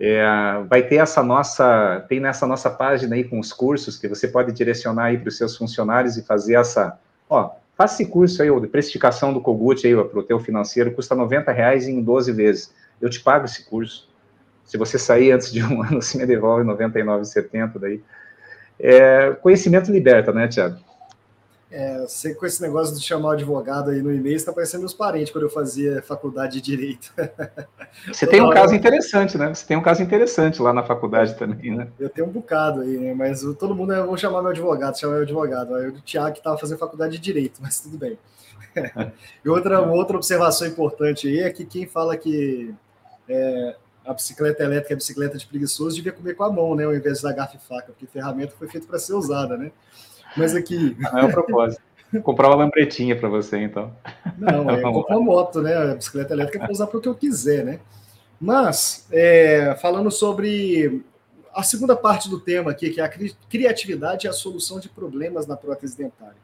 é, vai ter essa nossa, tem nessa nossa página aí com os cursos que você pode direcionar aí para os seus funcionários e fazer essa, ó, faça esse curso aí, de precificação do Kogut aí para o teu financeiro, custa 90 reais em 12 vezes. Eu te pago esse curso. Se você sair antes de um <laughs> ano, você me devolve 99,70 daí. É, conhecimento liberta, né, Tiago? É, você com esse negócio de chamar o advogado aí no e-mail, está parecendo meus parentes quando eu fazia faculdade de Direito. <laughs> Você tem um caso interessante, né? Você tem um caso interessante lá na faculdade também, né? Eu tenho um bocado aí, né? Mas todo mundo, eu vou chamar meu advogado, chamar meu advogado. Aí o Tiago que estava fazendo faculdade de Direito, mas tudo bem. <laughs> e outra, outra observação importante aí é que quem fala que é, a bicicleta elétrica é bicicleta de preguiçoso devia comer com a mão, né? Ao invés da garfo e faca, porque ferramenta foi feita para ser usada, né? Mas aqui. Não é o propósito. Comprar uma lambretinha para você, então. Não, <laughs> é comprar uma moto, né? A bicicleta elétrica é para usar para o que eu quiser, né? Mas, é, falando sobre a segunda parte do tema aqui, que é a criatividade e a solução de problemas na prótese dentária.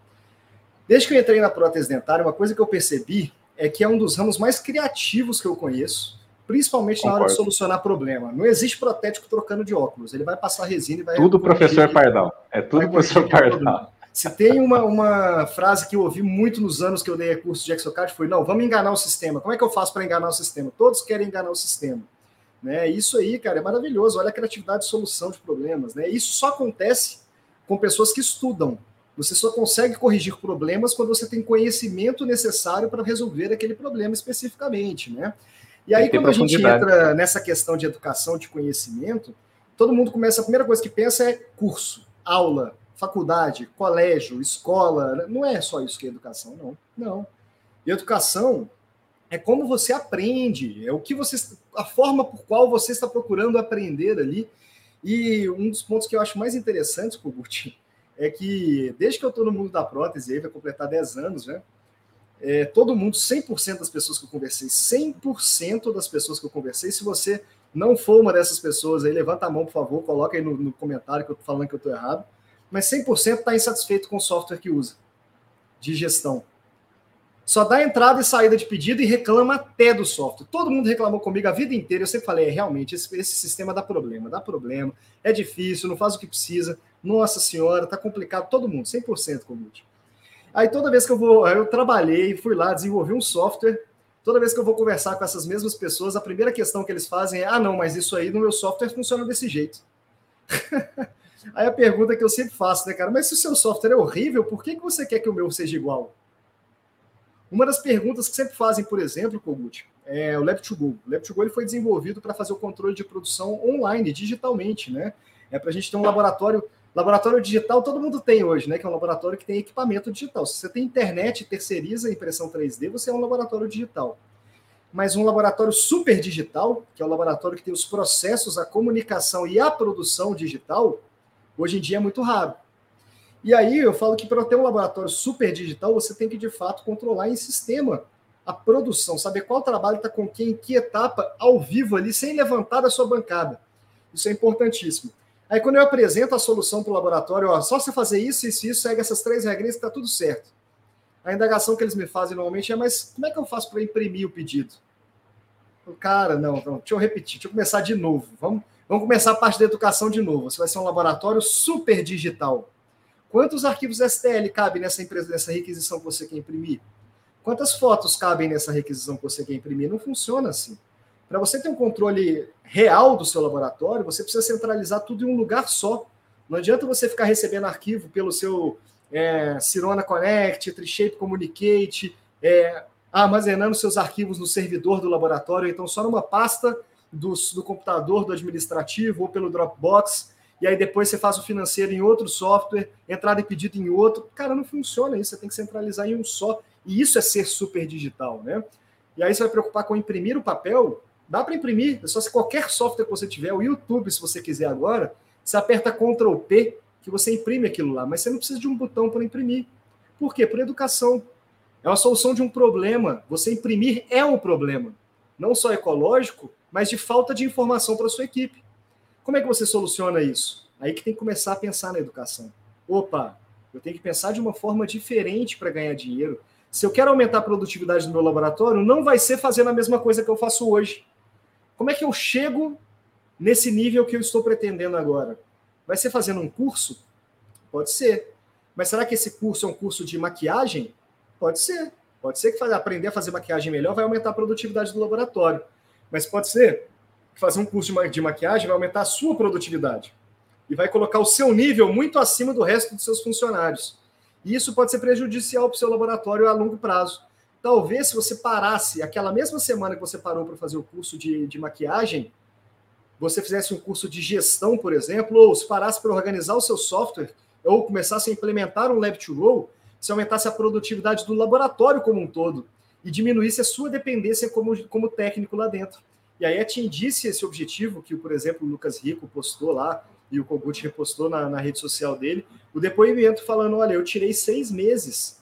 Desde que eu entrei na prótese dentária, uma coisa que eu percebi é que é um dos ramos mais criativos que eu conheço, principalmente Concordo. na hora de solucionar problema. Não existe protético trocando de óculos. Ele vai passar resina e vai. Tudo professor Pardal. É tudo professor Pardal. Se tem uma, uma frase que eu ouvi muito nos anos que eu dei curso de Exocard, foi: não, vamos enganar o sistema. Como é que eu faço para enganar o sistema? Todos querem enganar o sistema. Né? Isso aí, cara, é maravilhoso. Olha a criatividade de solução de problemas. Né? Isso só acontece com pessoas que estudam. Você só consegue corrigir problemas quando você tem conhecimento necessário para resolver aquele problema especificamente. Né? E aí, quando a gente entra nessa questão de educação, de conhecimento, todo mundo começa, a primeira coisa que pensa é curso, aula, faculdade, colégio, escola. Não é só isso que é educação, não. Não. E educação é como você aprende, é o que você, a forma por qual você está procurando aprender ali. E um dos pontos que eu acho mais interessantes, Kogut, é que desde que eu estou no mundo da prótese, aí vai completar 10 anos, né? É, todo mundo, 100% das pessoas que eu conversei, 100% das pessoas que eu conversei, se você não for uma dessas pessoas aí, levanta a mão, por favor, coloca aí no, no comentário que eu tô falando que eu estou errado, mas 100% está insatisfeito com o software que usa, de gestão. só dá entrada e saída de pedido e reclama até do software. Todo mundo reclamou comigo a vida inteira. Eu sempre falei, é, realmente, esse, esse, sistema dá problema, dá problema, é difícil, não faz o que precisa. Nossa senhora, tá complicado. Todo mundo, 100% comigo. Aí toda vez que eu vou, eu trabalhei, fui lá, desenvolvi um software. Toda vez que eu vou conversar com essas mesmas pessoas, a primeira questão que eles fazem é: ah, não, mas isso aí no meu software funciona desse jeito. <laughs> aí a pergunta que eu sempre faço, né, cara? Mas se o seu software é horrível, por que, que você quer que o meu seja igual? Uma das perguntas que sempre fazem, por exemplo, Kogut, é o Lab2Go. O Lab2Go ele foi desenvolvido para fazer o controle de produção online, digitalmente, né? É para a gente ter um laboratório. Laboratório digital todo mundo tem hoje, né? Que é um laboratório que tem equipamento digital. Se você tem internet e terceiriza a impressão 3D, você é um laboratório digital. Mas um laboratório super digital, que é o laboratório que tem os processos, a comunicação e a produção digital, hoje em dia é muito raro. E aí eu falo que para ter um laboratório super digital, você tem que de fato controlar em sistema a produção, saber qual trabalho está com quem, em que etapa, ao vivo ali, sem levantar da sua bancada. Isso é importantíssimo. Aí quando eu apresento a solução para o laboratório, ó, só você fazer isso, isso, isso, segue essas três regrinhas que está tudo certo. A indagação que eles me fazem normalmente é, mas como é que eu faço para imprimir o pedido? Cara, não, não, deixa eu repetir, deixa eu começar de novo. Vamos, vamos começar a parte da educação de novo. Você vai ser um laboratório super digital. Quantos arquivos STL cabem nessa, empresa, nessa requisição que você quer imprimir? Quantas fotos cabem nessa requisição que você quer imprimir? Não funciona assim. Para você ter um controle real do seu laboratório, você precisa centralizar tudo em um lugar só. Não adianta você ficar recebendo arquivo pelo seu é, Cirona Connect, Trishape Communicate, é, armazenando seus arquivos no servidor do laboratório, então só numa pasta do, do computador do administrativo ou pelo Dropbox e aí depois você faz o financeiro em outro software, entrada e pedido em outro. Cara, não funciona isso, você tem que centralizar em um só. E isso é ser super digital, né? E aí você vai preocupar com imprimir o papel. Dá para imprimir, é só se qualquer software que você tiver, o YouTube, se você quiser agora, você aperta Ctrl P que você imprime aquilo lá, mas você não precisa de um botão para imprimir. Por quê? Por educação. É uma solução de um problema. Você imprimir é um problema, não só ecológico, mas de falta de informação para sua equipe. Como é que você soluciona isso? Aí que tem que começar a pensar na educação. Opa, eu tenho que pensar de uma forma diferente para ganhar dinheiro. Se eu quero aumentar a produtividade do meu laboratório, não vai ser fazendo a mesma coisa que eu faço hoje. Como é que eu chego nesse nível que eu estou pretendendo agora? Vai ser fazendo um curso? Pode ser. Mas será que esse curso é um curso de maquiagem? Pode ser. Pode ser que aprender a fazer maquiagem melhor vai aumentar a produtividade do laboratório. Mas pode ser fazer um curso de maquiagem vai aumentar a sua produtividade e vai colocar o seu nível muito acima do resto dos seus funcionários. E isso pode ser prejudicial para o seu laboratório a longo prazo. Talvez se você parasse aquela mesma semana que você parou para fazer o curso de, de maquiagem, você fizesse um curso de gestão, por exemplo, ou se parasse para organizar o seu software, ou começasse a implementar um Lab to Roll, se aumentasse a produtividade do laboratório como um todo e diminuísse a sua dependência como, como técnico lá dentro. E aí atingisse esse objetivo que, por exemplo, o Lucas Rico postou lá e o Kogut repostou na, na rede social dele, o depoimento falando, olha, eu tirei seis meses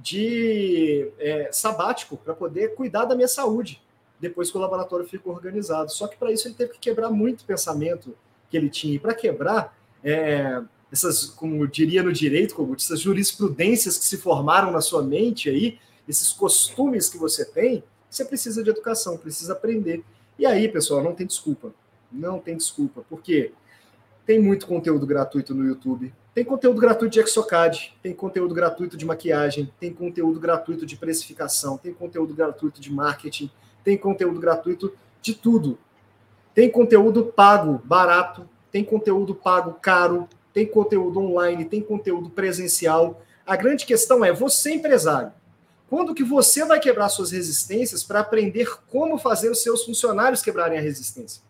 de é, sabático para poder cuidar da minha saúde depois que o laboratório ficou organizado. Só que para isso ele teve que quebrar muito pensamento que ele tinha. E para quebrar é, essas, como diria no direito, Kogut, essas jurisprudências que se formaram na sua mente aí, esses costumes que você tem, você precisa de educação, precisa aprender. E aí, pessoal, não tem desculpa. Não tem desculpa. Porque tem muito conteúdo gratuito no YouTube. Tem conteúdo gratuito de Exocad, tem conteúdo gratuito de maquiagem, tem conteúdo gratuito de precificação, tem conteúdo gratuito de marketing, tem conteúdo gratuito de tudo. Tem conteúdo pago, barato, tem conteúdo pago caro, tem conteúdo online, tem conteúdo presencial. A grande questão é você empresário, quando que você vai quebrar suas resistências para aprender como fazer os seus funcionários quebrarem a resistência?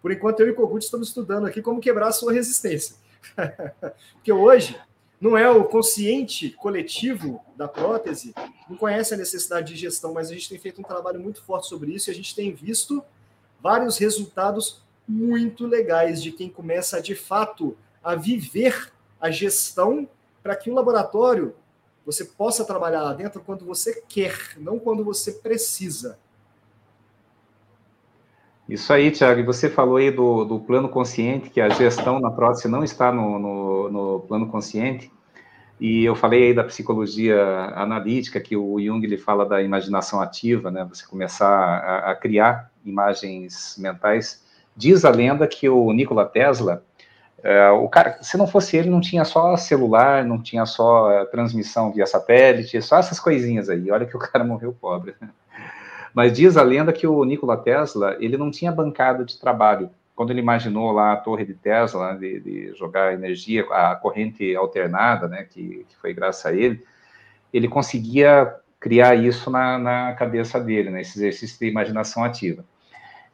Por enquanto, eu e o Kogut estamos estudando aqui como quebrar a sua resistência. <laughs> Porque hoje não é o consciente coletivo da prótese, não conhece a necessidade de gestão, mas a gente tem feito um trabalho muito forte sobre isso e a gente tem visto vários resultados muito legais de quem começa de fato a viver a gestão para que o laboratório você possa trabalhar lá dentro quando você quer, não quando você precisa. Isso aí, Tiago. E você falou aí do, do plano consciente, que a gestão na prótese não está no, no, no plano consciente. E eu falei aí da psicologia analítica, que o Jung ele fala da imaginação ativa, né? Você começar a, a criar imagens mentais. Diz a lenda que o Nikola Tesla, é, o cara, se não fosse ele, não tinha só celular, não tinha só é, transmissão via satélite, só essas coisinhas aí. Olha que o cara morreu pobre. Mas diz a lenda que o Nikola Tesla, ele não tinha bancada de trabalho quando ele imaginou lá a torre de Tesla, né, de, de, jogar energia, a corrente alternada, né, que, que, foi graças a ele, ele conseguia criar isso na, na cabeça dele, né, esse exercício de imaginação ativa.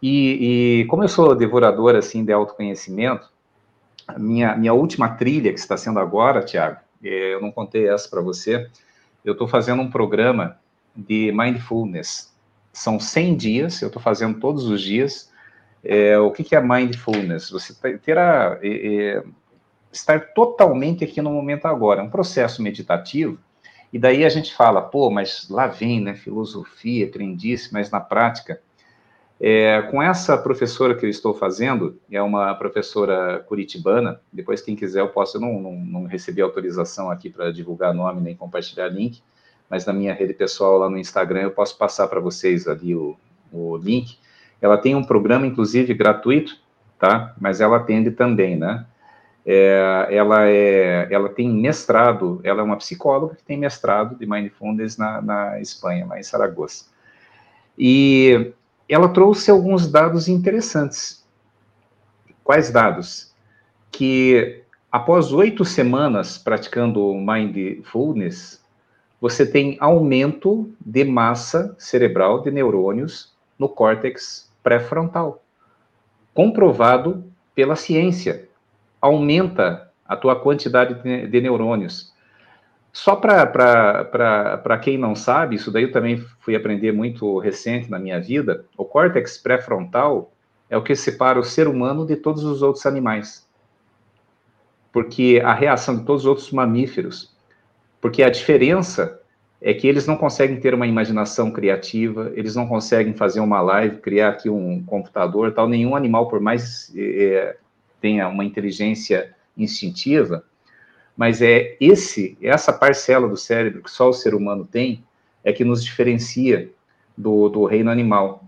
E, e, como eu sou devorador, assim, de autoconhecimento, minha, minha última trilha que está sendo agora, Tiago, é, eu não contei essa para você, eu estou fazendo um programa de mindfulness. São 100 dias, eu estou fazendo todos os dias, é, o que, que é mindfulness? Você ter a, é, estar totalmente aqui no momento agora, é um processo meditativo, e daí a gente fala, pô, mas lá vem, né, filosofia, crendice, mas na prática, é, com essa professora que eu estou fazendo, é uma professora curitibana, depois quem quiser eu posso, eu não, não, não recebi autorização aqui para divulgar nome nem compartilhar link, mas na minha rede pessoal lá no Instagram eu posso passar para vocês ali o, o link, ela tem um programa, inclusive, gratuito, tá? Mas ela atende também, né? É, ela, é, ela tem mestrado, ela é uma psicóloga que tem mestrado de Mindfulness na, na Espanha, lá em Saragoça. E ela trouxe alguns dados interessantes. Quais dados? Que após oito semanas praticando Mindfulness, você tem aumento de massa cerebral de neurônios no córtex pré-frontal. Comprovado pela ciência. Aumenta a tua quantidade de, neurônios. Só para quem não sabe, isso daí eu também fui aprender muito recente na minha vida, o córtex pré-frontal é o que separa o ser humano de todos os outros animais. Porque a reação de todos os outros mamíferos, porque a diferença é que eles não conseguem ter uma imaginação criativa, eles não conseguem fazer uma live, criar aqui um computador, tal. Nenhum animal, por mais é, tenha uma inteligência instintiva, mas é esse, essa parcela do cérebro que só o ser humano tem, é que nos diferencia do, do reino animal.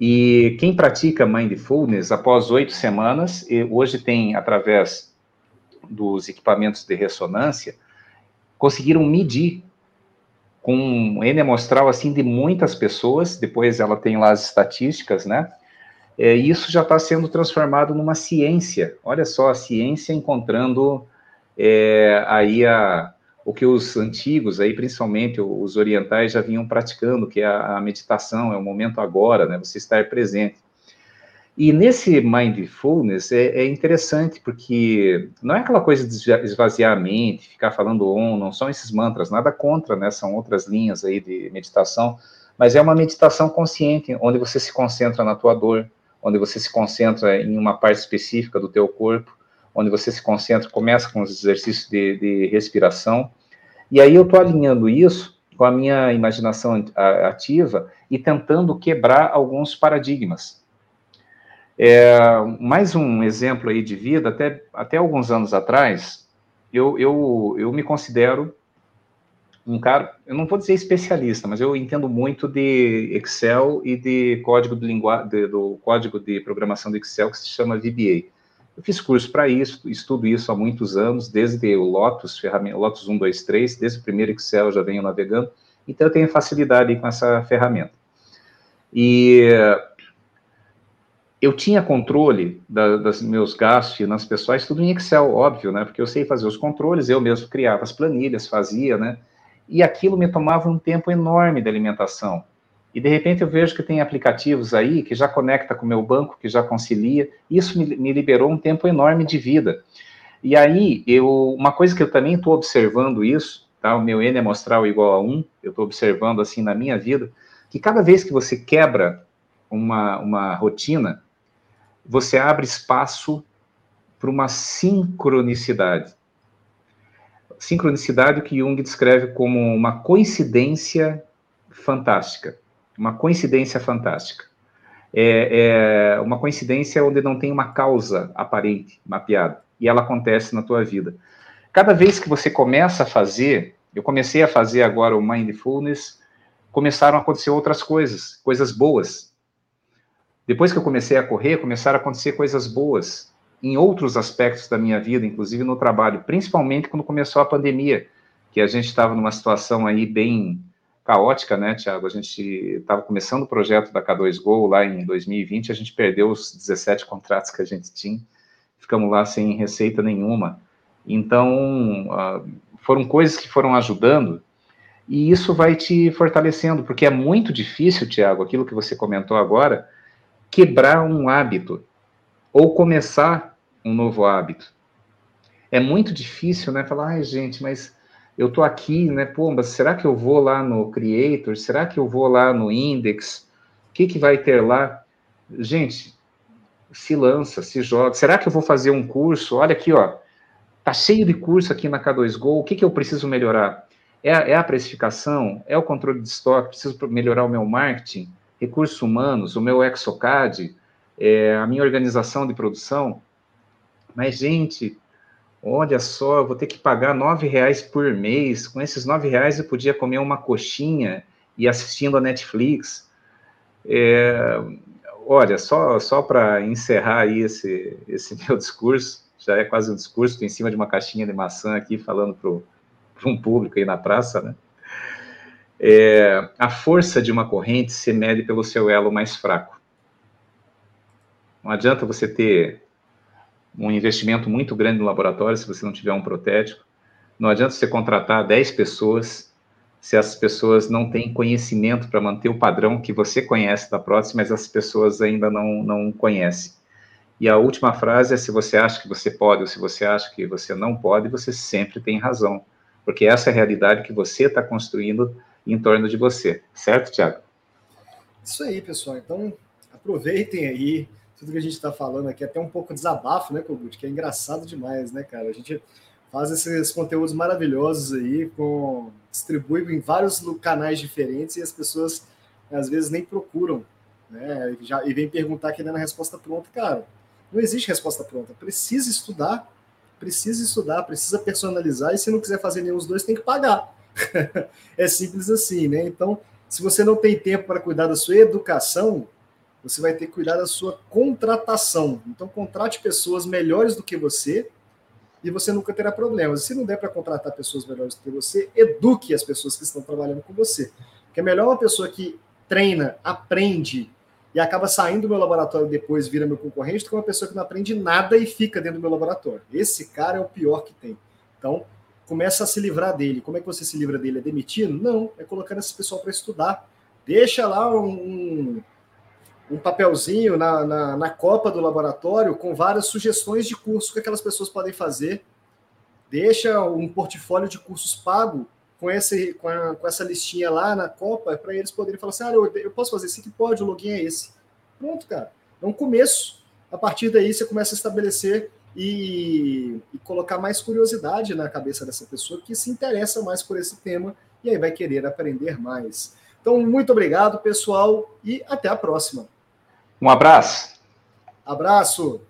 E quem pratica mindfulness após oito semanas, hoje tem através dos equipamentos de ressonância, conseguiram medir com um N amostral assim de muitas pessoas, depois ela tem lá as estatísticas, né? É, isso já está sendo transformado numa ciência. Olha só, a ciência encontrando é, aí a, o que os antigos, aí principalmente os orientais, já vinham praticando, que é a, a meditação, é o momento agora, né? Você estar presente. E nesse mindfulness é, é, interessante porque não é aquela coisa de esvaziar a mente, ficar falando on, não são esses mantras, nada contra, né? São outras linhas aí de meditação, mas é uma meditação consciente, onde você se concentra na tua dor, onde você se concentra em uma parte específica do teu corpo, onde você se concentra, começa com os exercícios de, de respiração, e aí eu estou alinhando isso com a minha imaginação ativa e tentando quebrar alguns paradigmas. É, mais um exemplo aí de vida, até, até alguns anos atrás, eu, eu, eu me considero um cara, eu não vou dizer especialista, mas eu entendo muito de Excel e de código de linguagem, do código de programação do Excel que se chama VBA. Eu fiz curso para isso, estudo isso há muitos anos, desde o Lotus, ferramenta, Lotus 1, 2, 3, desde o primeiro Excel eu já venho navegando, então eu tenho facilidade com essa ferramenta. E eu tinha controle da, das meus gastos finanças pessoais, tudo em Excel, óbvio, né? Porque eu sei fazer os controles, eu mesmo criava as planilhas, fazia, né? E aquilo me tomava um tempo enorme de alimentação. E de repente eu vejo que tem aplicativos aí que já conecta com o meu banco, que já concilia. Isso me, me liberou um tempo enorme de vida. E aí, eu, uma coisa que eu também estou observando isso, tá? O meu N é mostrar igual a 1, eu estou observando assim na minha vida, que cada vez que você quebra uma, uma rotina, você abre espaço para uma sincronicidade. Sincronicidade que Jung descreve como uma coincidência fantástica. Uma coincidência fantástica. É, é, uma coincidência onde não tem uma causa aparente, mapeada, e ela acontece na tua vida. Cada vez que você começa a fazer, eu comecei a fazer agora o mindfulness, começaram a acontecer outras coisas, coisas boas. Depois que eu comecei a correr, começaram a acontecer coisas boas em outros aspectos da minha vida, inclusive no trabalho, principalmente quando começou a pandemia, que a gente estava numa situação aí bem caótica, né, Tiago? A gente estava começando o projeto da K2Go lá em 2020, a gente perdeu os 17 contratos que a gente tinha, ficamos lá sem receita nenhuma. Então, uh, foram coisas que foram ajudando, e isso vai te fortalecendo, porque é muito difícil, Tiago, aquilo que você comentou agora, quebrar um hábito ou começar um novo hábito. É muito difícil, né? Falar, ai, gente, mas eu tô aqui, né? Pô, mas será que eu vou lá no Creator? Será que eu vou lá no Index? O que, que vai ter lá? Gente, se lança, se joga. Será que eu vou fazer um curso? Olha aqui, ó. Tá cheio de curso aqui na K2Go. O que, que eu preciso melhorar? É, é a precificação? É o controle de estoque? Preciso melhorar o meu marketing? Recursos humanos? O meu Exocad? É, a minha organização de produção? Mas, gente, Olha só, eu vou ter que pagar nove reais por mês. Com esses nove reais eu podia comer uma coxinha e assistindo a Netflix. É, olha, só, só para encerrar aí esse, esse <laughs> meu discurso, já é quase um discurso, estou em cima de uma caixinha de maçã aqui, falando para um público aí na praça, né? É, a força de uma corrente se mede pelo seu elo mais fraco. Não adianta você ter um investimento muito grande no laboratório se você não tiver um protético. Não adianta você contratar 10 pessoas se as pessoas não têm conhecimento para manter o padrão que você conhece da prótese, mas as pessoas ainda não, não conhecem. E a última frase é: se você acha que você pode ou se você acha que você não pode, você sempre tem razão, porque essa é a realidade que você está construindo em torno de você, certo, Tiago? Isso aí, pessoal. Então, aproveitem aí tudo que a gente está falando aqui, até um pouco desabafo, né, Kogut? Que é engraçado demais, né, cara? A gente faz esses conteúdos maravilhosos aí, com distribui em vários canais diferentes e as pessoas às vezes nem procuram, né? Já, e vem perguntar querendo a resposta pronta, cara. Não existe resposta pronta. Precisa estudar, precisa estudar, precisa personalizar, e se não quiser fazer nenhum dos dois, tem que pagar. <laughs> é simples assim, né? Então, se você não tem tempo para cuidar da sua educação, você vai ter que cuidar da sua contratação. Então, contrate pessoas melhores do que você e você nunca terá problemas. Se não der para contratar pessoas melhores do que você, eduque as pessoas que estão trabalhando com você. Porque é melhor uma pessoa que treina, aprende e acaba saindo do meu laboratório depois vira meu concorrente do que uma pessoa que não aprende nada e fica dentro do meu laboratório. Esse cara é o pior que tem. Então, começa a se livrar dele. Como é que você se livra dele? É demitindo? Não, é colocando esse pessoal para estudar. Deixa lá um, um papelzinho na, na, na, copa do laboratório com várias sugestões de curso que aquelas pessoas podem fazer. Deixa um portfólio de cursos pago com, esse, com, a, com essa listinha lá na copa para eles poderem falar assim: ah, eu, eu posso fazer isso que pode, o login é esse. Pronto, cara. É um começo. A partir daí você começa a estabelecer e, e colocar mais curiosidade na cabeça dessa pessoa que se interessa mais por esse tema e aí vai querer aprender mais. Então, muito obrigado, pessoal, e até a próxima. Um abraço. Abraço.